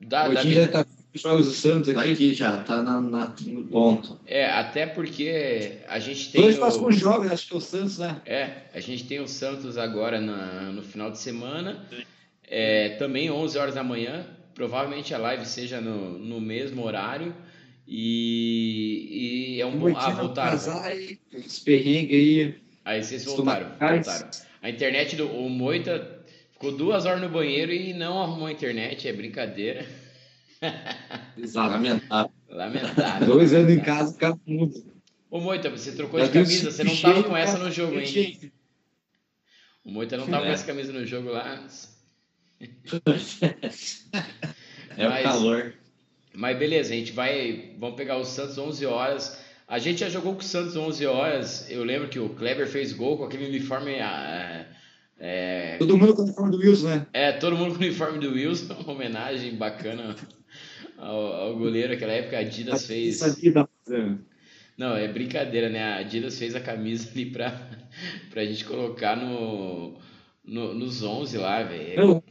[SPEAKER 3] o
[SPEAKER 1] dá-
[SPEAKER 3] Tim já tá com os jogos do Santos aqui.
[SPEAKER 2] aqui já, tá na, na- no ponto.
[SPEAKER 1] é, até porque a gente tem
[SPEAKER 3] Dois
[SPEAKER 1] o,
[SPEAKER 3] próximos jogos, acho que é o Santos, né?
[SPEAKER 1] é, a gente tem o Santos agora na, no final de semana, é, também 11 horas da manhã, provavelmente a live seja no, no mesmo horário e, e é um bom, ah, voltaram,
[SPEAKER 3] casar e esse perrengue aí.
[SPEAKER 1] Aí vocês voltaram, voltaram. A internet do o Moita ficou duas horas no banheiro e não arrumou a internet, é brincadeira.
[SPEAKER 3] Exato.
[SPEAKER 2] Lamentável.
[SPEAKER 1] Lamentável.
[SPEAKER 3] Dois anos em casa, o cara muda.
[SPEAKER 1] Ô Moita, você trocou
[SPEAKER 3] Já
[SPEAKER 1] de camisa, você não tava com essa no jogo, hein? O Moita não tava com
[SPEAKER 2] É.
[SPEAKER 1] essa camisa no jogo lá.
[SPEAKER 2] É o calor.
[SPEAKER 1] Mas beleza, a gente vai. Vamos pegar o Santos 11 horas. A gente já jogou com o Santos 11 horas. Eu lembro que o Kleber fez gol com aquele uniforme. ah, é,
[SPEAKER 3] Todo mundo com o uniforme do Wilson, né?
[SPEAKER 1] É, todo mundo com o uniforme do Wilson, uma homenagem bacana ao, ao goleiro. Aquela época a Adidas fez. Não, é brincadeira, né? A Adidas fez a camisa ali pra, pra gente colocar no, no, nos 11 lá, velho.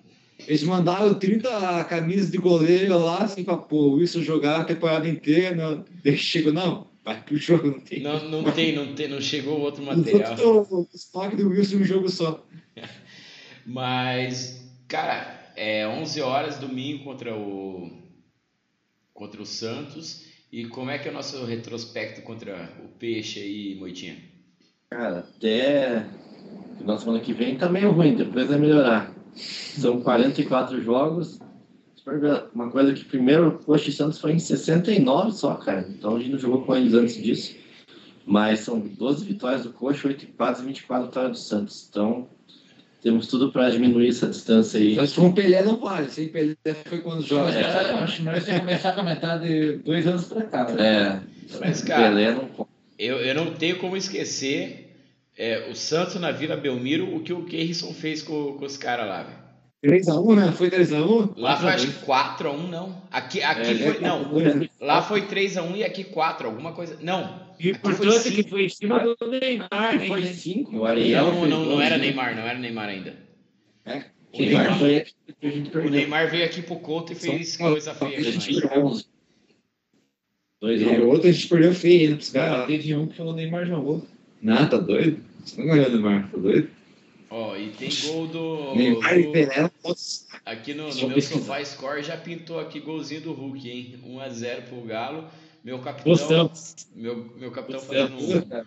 [SPEAKER 3] Eles mandaram 30 camisas de goleiro lá, assim, pra pô, o Wilson jogar a temporada inteira. Não. Chegou, não, vai pro jogo, não tem.
[SPEAKER 1] Não, não tem, não tem, não chegou outro material.
[SPEAKER 3] o estoque do Wilson em um jogo só.
[SPEAKER 1] Mas, cara, é 11 horas domingo contra o contra o Santos. E como é que é o nosso retrospecto contra o Peixe aí, Moitinha?
[SPEAKER 2] Cara, até final semana que vem tá meio ruim, depois vai melhorar. São 44 jogos. Uma coisa que primeiro o Coxa e Santos foi em 69 só, cara. Então a gente não jogou com eles antes disso. Mas são 12 vitórias do Coxa, 8 empates e 24 vitórias do Santos. Então temos tudo para diminuir essa distância aí.
[SPEAKER 3] Então, se for um Pelé, não vale. Se Pelé foi quando joga.
[SPEAKER 4] É, que nós temos que começar a comentar de dois anos pra cá. né?
[SPEAKER 2] É,
[SPEAKER 1] Mas, cara,
[SPEAKER 2] Pelé não
[SPEAKER 1] eu, eu não tenho como esquecer é, o Santos na Vila Belmiro, o que o Keirson fez com, com os caras lá, velho.
[SPEAKER 3] 3x1, né? Foi 3x1?
[SPEAKER 1] Lá foi acho que 4x1, não. Aqui, aqui
[SPEAKER 2] É,
[SPEAKER 1] foi. Não, lá foi 3x1 e aqui 4, alguma coisa. Não,
[SPEAKER 4] E
[SPEAKER 1] Aqui foi cinco.
[SPEAKER 4] que foi em cima do Neymar, hein?
[SPEAKER 2] Foi 5, o Ariel.
[SPEAKER 1] não, não, não era
[SPEAKER 2] né?
[SPEAKER 1] Neymar, não era Neymar ainda.
[SPEAKER 3] É.
[SPEAKER 1] O
[SPEAKER 2] Neymar
[SPEAKER 1] Neymar,
[SPEAKER 2] foi a que a gente
[SPEAKER 1] o. Neymar veio aqui pro Couto e fez
[SPEAKER 3] Só-
[SPEAKER 1] coisa feia.
[SPEAKER 3] a gente tirou
[SPEAKER 2] 11. 2
[SPEAKER 3] E outro a gente perdeu feio, né? Caras.
[SPEAKER 4] Teve um que o Neymar jogou.
[SPEAKER 3] Não, tá doido? Você não ganhou, Neymar, tá doido?
[SPEAKER 1] Ó, e tem gol do.
[SPEAKER 4] Neymar e
[SPEAKER 1] do-
[SPEAKER 4] Pelé,
[SPEAKER 1] aqui no, no
[SPEAKER 4] eu
[SPEAKER 1] meu sofá score já pintou aqui golzinho do Hulk, hein? 1x0 pro Galo. Meu capitão.
[SPEAKER 4] Gostamos.
[SPEAKER 1] Meu, meu capitão
[SPEAKER 4] Gostamos.
[SPEAKER 1] fazendo
[SPEAKER 3] Puta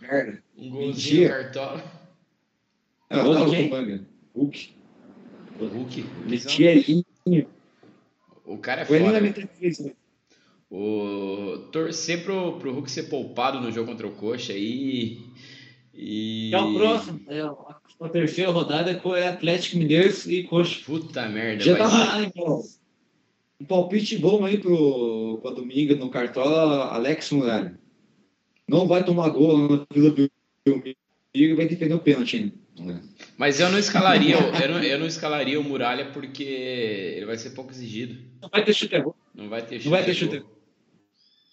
[SPEAKER 1] um, um golzinho
[SPEAKER 3] Mentira.
[SPEAKER 1] cartola.
[SPEAKER 3] Ah,
[SPEAKER 4] quem?
[SPEAKER 3] manga. Hulk.
[SPEAKER 1] O Hulk.
[SPEAKER 4] Thierry.
[SPEAKER 1] O cara é
[SPEAKER 4] O Elinho
[SPEAKER 1] foda.
[SPEAKER 4] meter três, né?
[SPEAKER 1] O, torcer pro, pro Hulk ser poupado no jogo contra o Coxa aí. E.
[SPEAKER 4] É o próximo. É a terceira rodada é Atlético Mineiro e Coxa.
[SPEAKER 1] Puta merda,
[SPEAKER 3] Já
[SPEAKER 1] vai
[SPEAKER 3] tava
[SPEAKER 1] ser-
[SPEAKER 3] lá. Um palpite bom aí pro, pra domingo no Cartola, Alex Muralha. Não vai tomar gol na Vila Belmiro e vai defender o pênalti ainda.
[SPEAKER 1] Mas eu não escalaria, eu não, eu não escalaria o Muralha porque ele vai ser pouco exigido.
[SPEAKER 4] Não vai ter chute a gol.
[SPEAKER 1] Não vai ter
[SPEAKER 4] Não vai ter chute.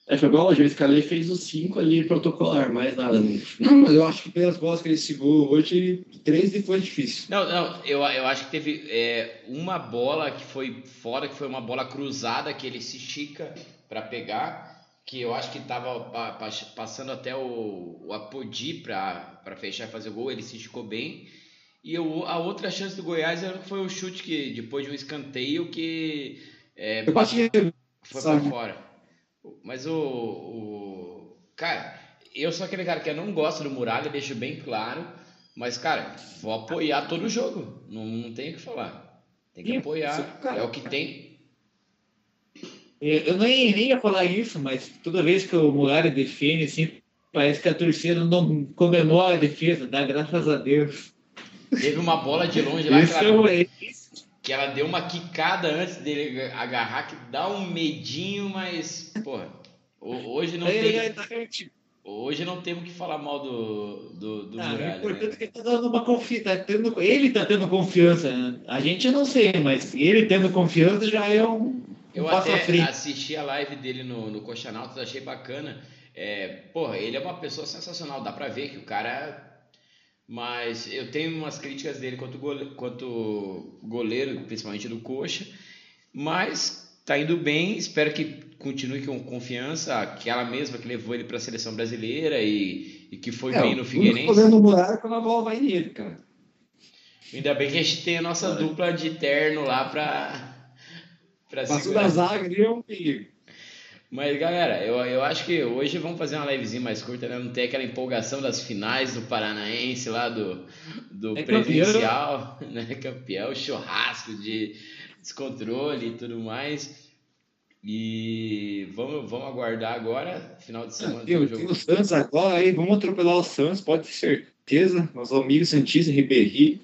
[SPEAKER 2] É, foi igual hoje, o escalei fez os cinco ali protocolar, mais nada. né?
[SPEAKER 3] Não, mas eu acho que pelas bolas que ele segurou hoje, três e foi difícil.
[SPEAKER 1] Não, não, eu, eu acho que teve é, uma bola que foi fora, que foi uma bola cruzada que ele se estica pra pegar, que eu acho que tava pa- pa- passando até o, o Apodi pra, pra fechar e fazer o gol, ele se esticou bem. E o, a outra chance do Goiás era- foi o chute que, depois de um escanteio, que é,
[SPEAKER 3] Eu passei
[SPEAKER 1] foi pra
[SPEAKER 3] Sabe.
[SPEAKER 1] fora. Mas o, o. Cara, eu sou aquele cara que eu não gosto do Muralha, deixo bem claro. Mas, cara, vou apoiar todo o jogo. Não, não tem o que falar. Tem que
[SPEAKER 4] Sim,
[SPEAKER 1] apoiar.
[SPEAKER 3] cara.
[SPEAKER 1] É o que tem.
[SPEAKER 4] Eu nem, nem ia falar isso, mas toda vez que o Muralha defende, assim, parece que a torcida não comemora a defesa, dá graças a Deus.
[SPEAKER 1] Teve uma bola de longe lá
[SPEAKER 4] é
[SPEAKER 1] que ela deu uma quicada antes dele agarrar, que dá um medinho, mas, porra, ho- hoje não
[SPEAKER 4] Ele
[SPEAKER 1] tem.
[SPEAKER 4] tá.
[SPEAKER 1] Hoje não temos que falar mal do, do, do
[SPEAKER 4] Ah, o
[SPEAKER 1] Muralha.
[SPEAKER 4] importante
[SPEAKER 1] né?
[SPEAKER 4] é que ele tá dando uma confiança. Tá tendo, ele tá tendo confiança. né? A gente não sei, mas ele tendo confiança já é um, um
[SPEAKER 1] Eu
[SPEAKER 4] passo à
[SPEAKER 1] até
[SPEAKER 4] frente.
[SPEAKER 1] assisti a live dele no, no Coxanautas, achei bacana. É, porra, ele é uma pessoa sensacional, dá pra ver que o cara. Mas eu tenho umas críticas dele quanto, gole, quanto goleiro, principalmente do Coxa. Mas tá indo bem, espero que continue com confiança, aquela mesma que levou ele pra seleção brasileira e, e que foi bem no Figueirense.
[SPEAKER 3] fazendo muralha quando a bola vai nele, cara.
[SPEAKER 1] Ainda bem que a gente tem a nossa dupla de terno lá pra. pra
[SPEAKER 3] Passou da zaga ali é um perigo.
[SPEAKER 1] Mas galera, eu, eu acho que hoje vamos fazer uma livezinha mais curta, né? Não tem aquela empolgação das finais do Paranaense lá do, do
[SPEAKER 4] É
[SPEAKER 1] presencial, né? Campeão, churrasco de descontrole e tudo mais. E vamos, vamos aguardar agora, final de semana tem
[SPEAKER 3] Tem,
[SPEAKER 1] um
[SPEAKER 3] tem o Santos agora aí, vamos atropelar o Santos, pode ter certeza. Nosso amigo Santista Ribeirinho,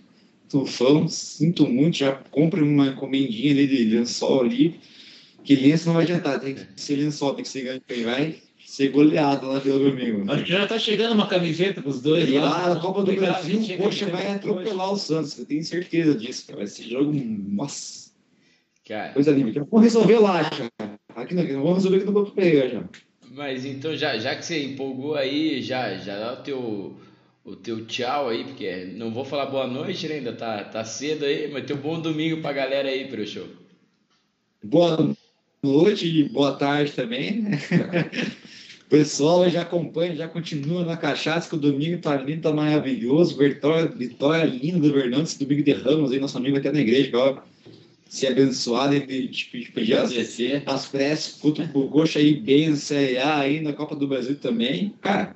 [SPEAKER 3] Tufão, sinto muito, já compre uma encomendinha ali de lençol ali, que lenço não vai adiantar, tem que ser lençol, tem que ser quem vai ser goleado lá pelo domingo.
[SPEAKER 4] Acho que já tá chegando uma camiseta dos dois
[SPEAKER 3] E lá na Copa do Brasil,
[SPEAKER 4] chega
[SPEAKER 3] o Coxa
[SPEAKER 4] de
[SPEAKER 3] vai atropelar o Santos, eu tenho certeza disso, cara. Vai ser jogo, nossa,
[SPEAKER 1] Cara,
[SPEAKER 3] coisa linda. Vamos resolver lá, cara. Aqui não, vamos resolver aqui no Campo Pereira já.
[SPEAKER 1] mas então já, já que você empolgou aí, já, já dá o teu, o teu tchau aí, porque não vou falar boa noite, né? Ainda tá, tá cedo aí, mas teu bom domingo pra galera aí, pro show.
[SPEAKER 3] Boa noite e boa tarde também. né? O pessoal já acompanha, já continua na cachaça, que o domingo tá lindo, tá maravilhoso. Vitória, vitória linda do Fernandes, domingo de Ramos, aí nosso amigo até na igreja, ó, se abençoado e tipo, pedir as,
[SPEAKER 2] Agradecer.
[SPEAKER 3] as preces, puto pro Coxa aí bem Série A, aí na Copa do Brasil também. Cara,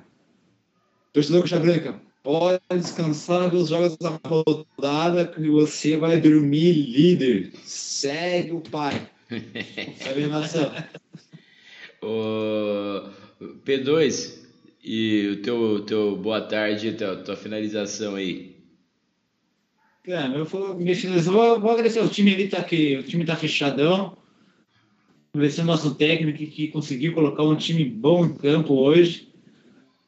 [SPEAKER 3] torcedor Coxa Branca, pode descansar dos jogos da rodada que você vai dormir líder. Segue o pai.
[SPEAKER 1] Ô, P2, e o teu, teu boa tarde, tua, tua finalização aí.
[SPEAKER 4] Cara, eu vou, minha finalização, vou, vou agradecer o time ali, tá aqui, o time tá fechadão. Agradecer o nosso técnico que conseguiu colocar um time bom em campo hoje.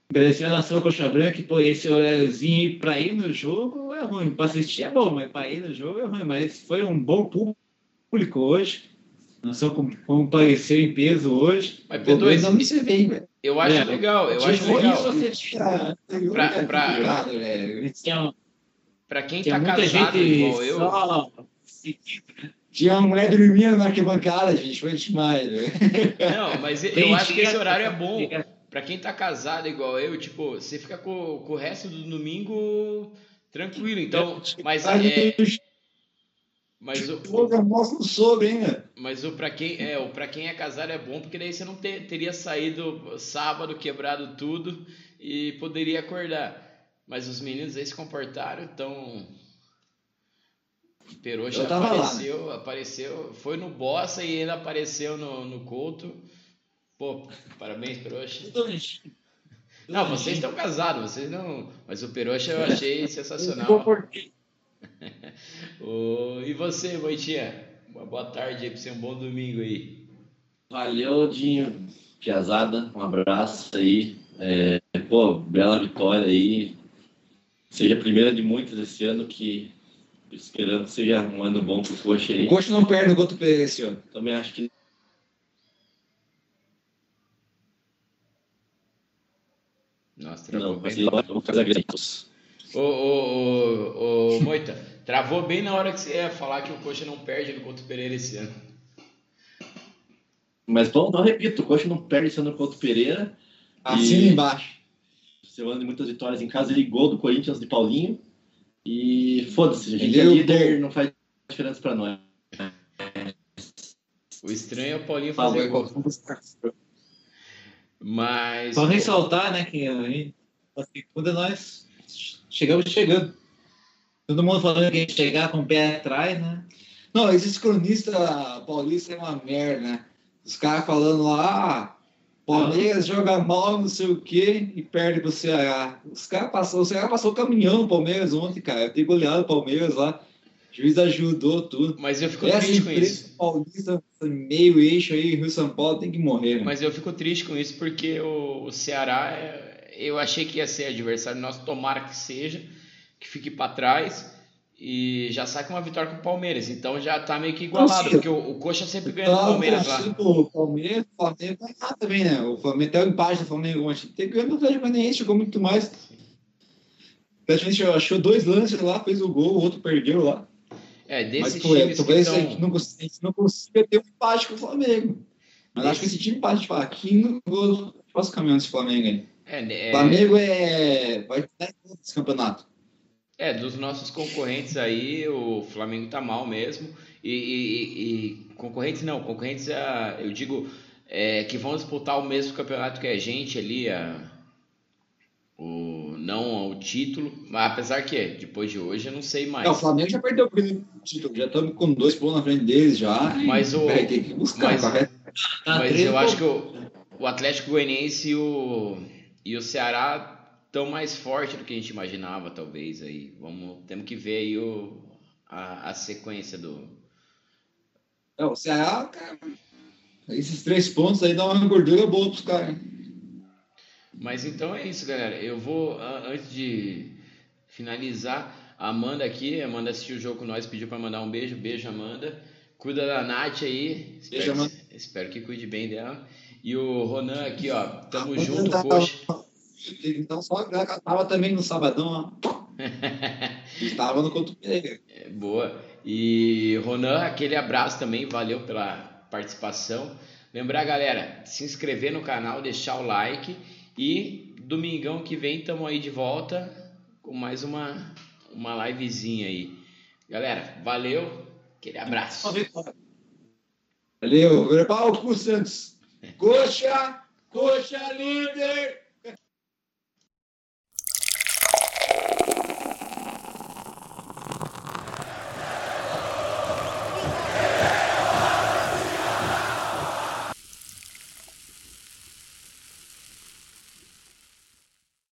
[SPEAKER 4] Agradecer a nação Coxa Branca, que pô, esse horáriozinho pra ir no jogo é ruim. Pra assistir é bom, mas pra ir no jogo é ruim. Mas foi um bom público hoje. A nação com- compareceu em peso hoje.
[SPEAKER 1] Mas
[SPEAKER 3] Pelo menos
[SPEAKER 1] P2,
[SPEAKER 3] onde você vem, velho.
[SPEAKER 1] eu acho
[SPEAKER 4] É.
[SPEAKER 1] legal, eu
[SPEAKER 3] Tipo,
[SPEAKER 1] acho
[SPEAKER 3] isso
[SPEAKER 1] legal.
[SPEAKER 4] você tira.
[SPEAKER 1] Pra- pra-
[SPEAKER 3] Obrigado, velho.
[SPEAKER 4] Tinha,
[SPEAKER 1] Pra quem tá casado igual eu,
[SPEAKER 4] só.
[SPEAKER 3] Tinha uma mulher dormindo na arquibancada, gente. Foi demais, velho.
[SPEAKER 1] não, mas eu
[SPEAKER 4] Tem
[SPEAKER 1] acho que esse horário é bom. Pra quem tá casado igual eu, tipo, você fica com, com o resto do domingo Tranquilo, então. Mas
[SPEAKER 3] Aí,
[SPEAKER 1] é. Mas o,
[SPEAKER 3] Pô, já mostra o sogro, hein, né?
[SPEAKER 1] mas o para quem é, o para quem é casado é bom, porque daí você não ter- teria saído sábado quebrado tudo e poderia acordar. Mas os meninos aí se comportaram, então Peroxa
[SPEAKER 3] Eu tava lá, né?
[SPEAKER 1] apareceu, apareceu, foi no Bossa e ainda apareceu no, no Couto. Pô, parabéns, Peroxa. Não, vocês estão casados, vocês não. Mas o Peroxa eu achei sensacional. Ô, e você, Moitinha? Uma boa tarde aí pra você, um bom domingo aí.
[SPEAKER 2] Valeu, Dinho. Piazada, um abraço aí. É, pô, bela vitória aí. Seja a primeira de muitas esse ano que esperando que seja um ano bom pro Coxa aí.
[SPEAKER 3] O Coxa não perde Couto Pereira esse ano.
[SPEAKER 2] Também acho que
[SPEAKER 1] Nossa,
[SPEAKER 2] não, vai
[SPEAKER 1] bem.
[SPEAKER 2] ser vou fazer.
[SPEAKER 1] Ô, ô, ô, ô, Moita, travou bem na hora que você ia falar que o Coxa não perde no Couto Pereira esse ano.
[SPEAKER 2] Mas não, não repito, o Coxa não perde esse ano contra o Pereira.
[SPEAKER 3] Assina
[SPEAKER 2] E-
[SPEAKER 3] embaixo.
[SPEAKER 2] Semana de muitas vitórias em casa, ele gol do Corinthians de Paulinho. E foda-se, a gente
[SPEAKER 3] Ele
[SPEAKER 2] é
[SPEAKER 3] é o
[SPEAKER 2] líder, não faz diferença pra nós.
[SPEAKER 1] O estranho é o Paulinho fazer
[SPEAKER 3] vai,
[SPEAKER 1] gol. Mas.
[SPEAKER 4] Só ressaltar, né, que a gente- a segunda nós chegamos chegando. Todo mundo falando que ia chegar com o pé atrás, né?
[SPEAKER 3] Não, esses cronistas paulistas é uma merda, né? Os caras falando lá, ah, Palmeiras joga mal, não sei o quê, e perde pro Ceará. Os caras passou, o Ceará passou caminhão no Palmeiras ontem, cara. Eu tenho goleado o Palmeiras lá. O juiz ajudou tudo.
[SPEAKER 1] Mas eu fico
[SPEAKER 3] Essa
[SPEAKER 1] triste com isso.
[SPEAKER 3] paulista, meio eixo aí, Rio São Paulo, tem que morrer, né?
[SPEAKER 1] Mas eu fico triste com isso porque o, o Ceará, é- eu achei que ia ser adversário nosso, tomara que seja, que fique para trás e já sai com uma vitória com o Palmeiras. Então já tá meio que igualado,
[SPEAKER 3] sim.
[SPEAKER 1] porque o, o Coxa sempre ganha do
[SPEAKER 3] Tá,
[SPEAKER 1] Palmeiras lá.
[SPEAKER 3] pro Palmeiras, o Flamengo tá errado também, né? O Flamengo até o empate do Flamengo ontem. Tem que ganhar do Atlético Goianiense, jogou muito mais. O Atlético achou dois lances lá, fez o gol, o outro perdeu lá.
[SPEAKER 1] É,
[SPEAKER 3] Mas
[SPEAKER 1] desses
[SPEAKER 3] pô, é,
[SPEAKER 1] times que
[SPEAKER 3] talvez a
[SPEAKER 1] estão...
[SPEAKER 3] gente não consiga, a gente não consiga ter um empate com o Flamengo. Mas acho que esse time empate de Faquinho, eu faço caminhão desse Flamengo aí.
[SPEAKER 1] É, é,
[SPEAKER 3] Flamengo é. vai dar esse campeonato.
[SPEAKER 1] é, dos nossos concorrentes aí, o Flamengo tá mal mesmo. E, e- e- concorrentes não, concorrentes, ah, eu digo, é, que vão disputar o mesmo campeonato que a gente ali, a, o, não o título, mas apesar que depois de hoje eu não sei mais.
[SPEAKER 3] É, o Flamengo já perdeu o primeiro título, já estamos com dois pontos na frente deles já.
[SPEAKER 1] Mas o-
[SPEAKER 3] ter que buscar.
[SPEAKER 1] mas- Mas eu acho que o, o Atlético Goianiense e o, e o Ceará estão mais fortes do que a gente imaginava, talvez. Aí. Vamos, temos que ver aí o, a, a sequência do.
[SPEAKER 3] É, o Ceará, cara, esses três pontos aí dão uma gordura boa pros caras.
[SPEAKER 1] Mas então é isso, galera. Eu vou, antes de finalizar, a Amanda aqui, Amanda assistiu o jogo com nós, pediu para mandar um beijo. Beijo, Amanda. Cuida da Nath aí. Espero,
[SPEAKER 3] Beijo, Amanda.
[SPEAKER 1] que, espero que cuide bem dela. E o Ronan aqui, ó. Tamo junto, coxa.
[SPEAKER 3] Então só tava também no sabadão, ó. Estava no Pereira.
[SPEAKER 1] É, Boa. E Ronan, aquele abraço também, valeu pela participação. Lembrar, galera, se inscrever no canal, deixar o like e domingão que vem estamos aí de volta com mais uma, uma livezinha aí. Galera, valeu, aquele abraço.
[SPEAKER 3] Valeu, prepara o Santos. Coxa, coxa líder.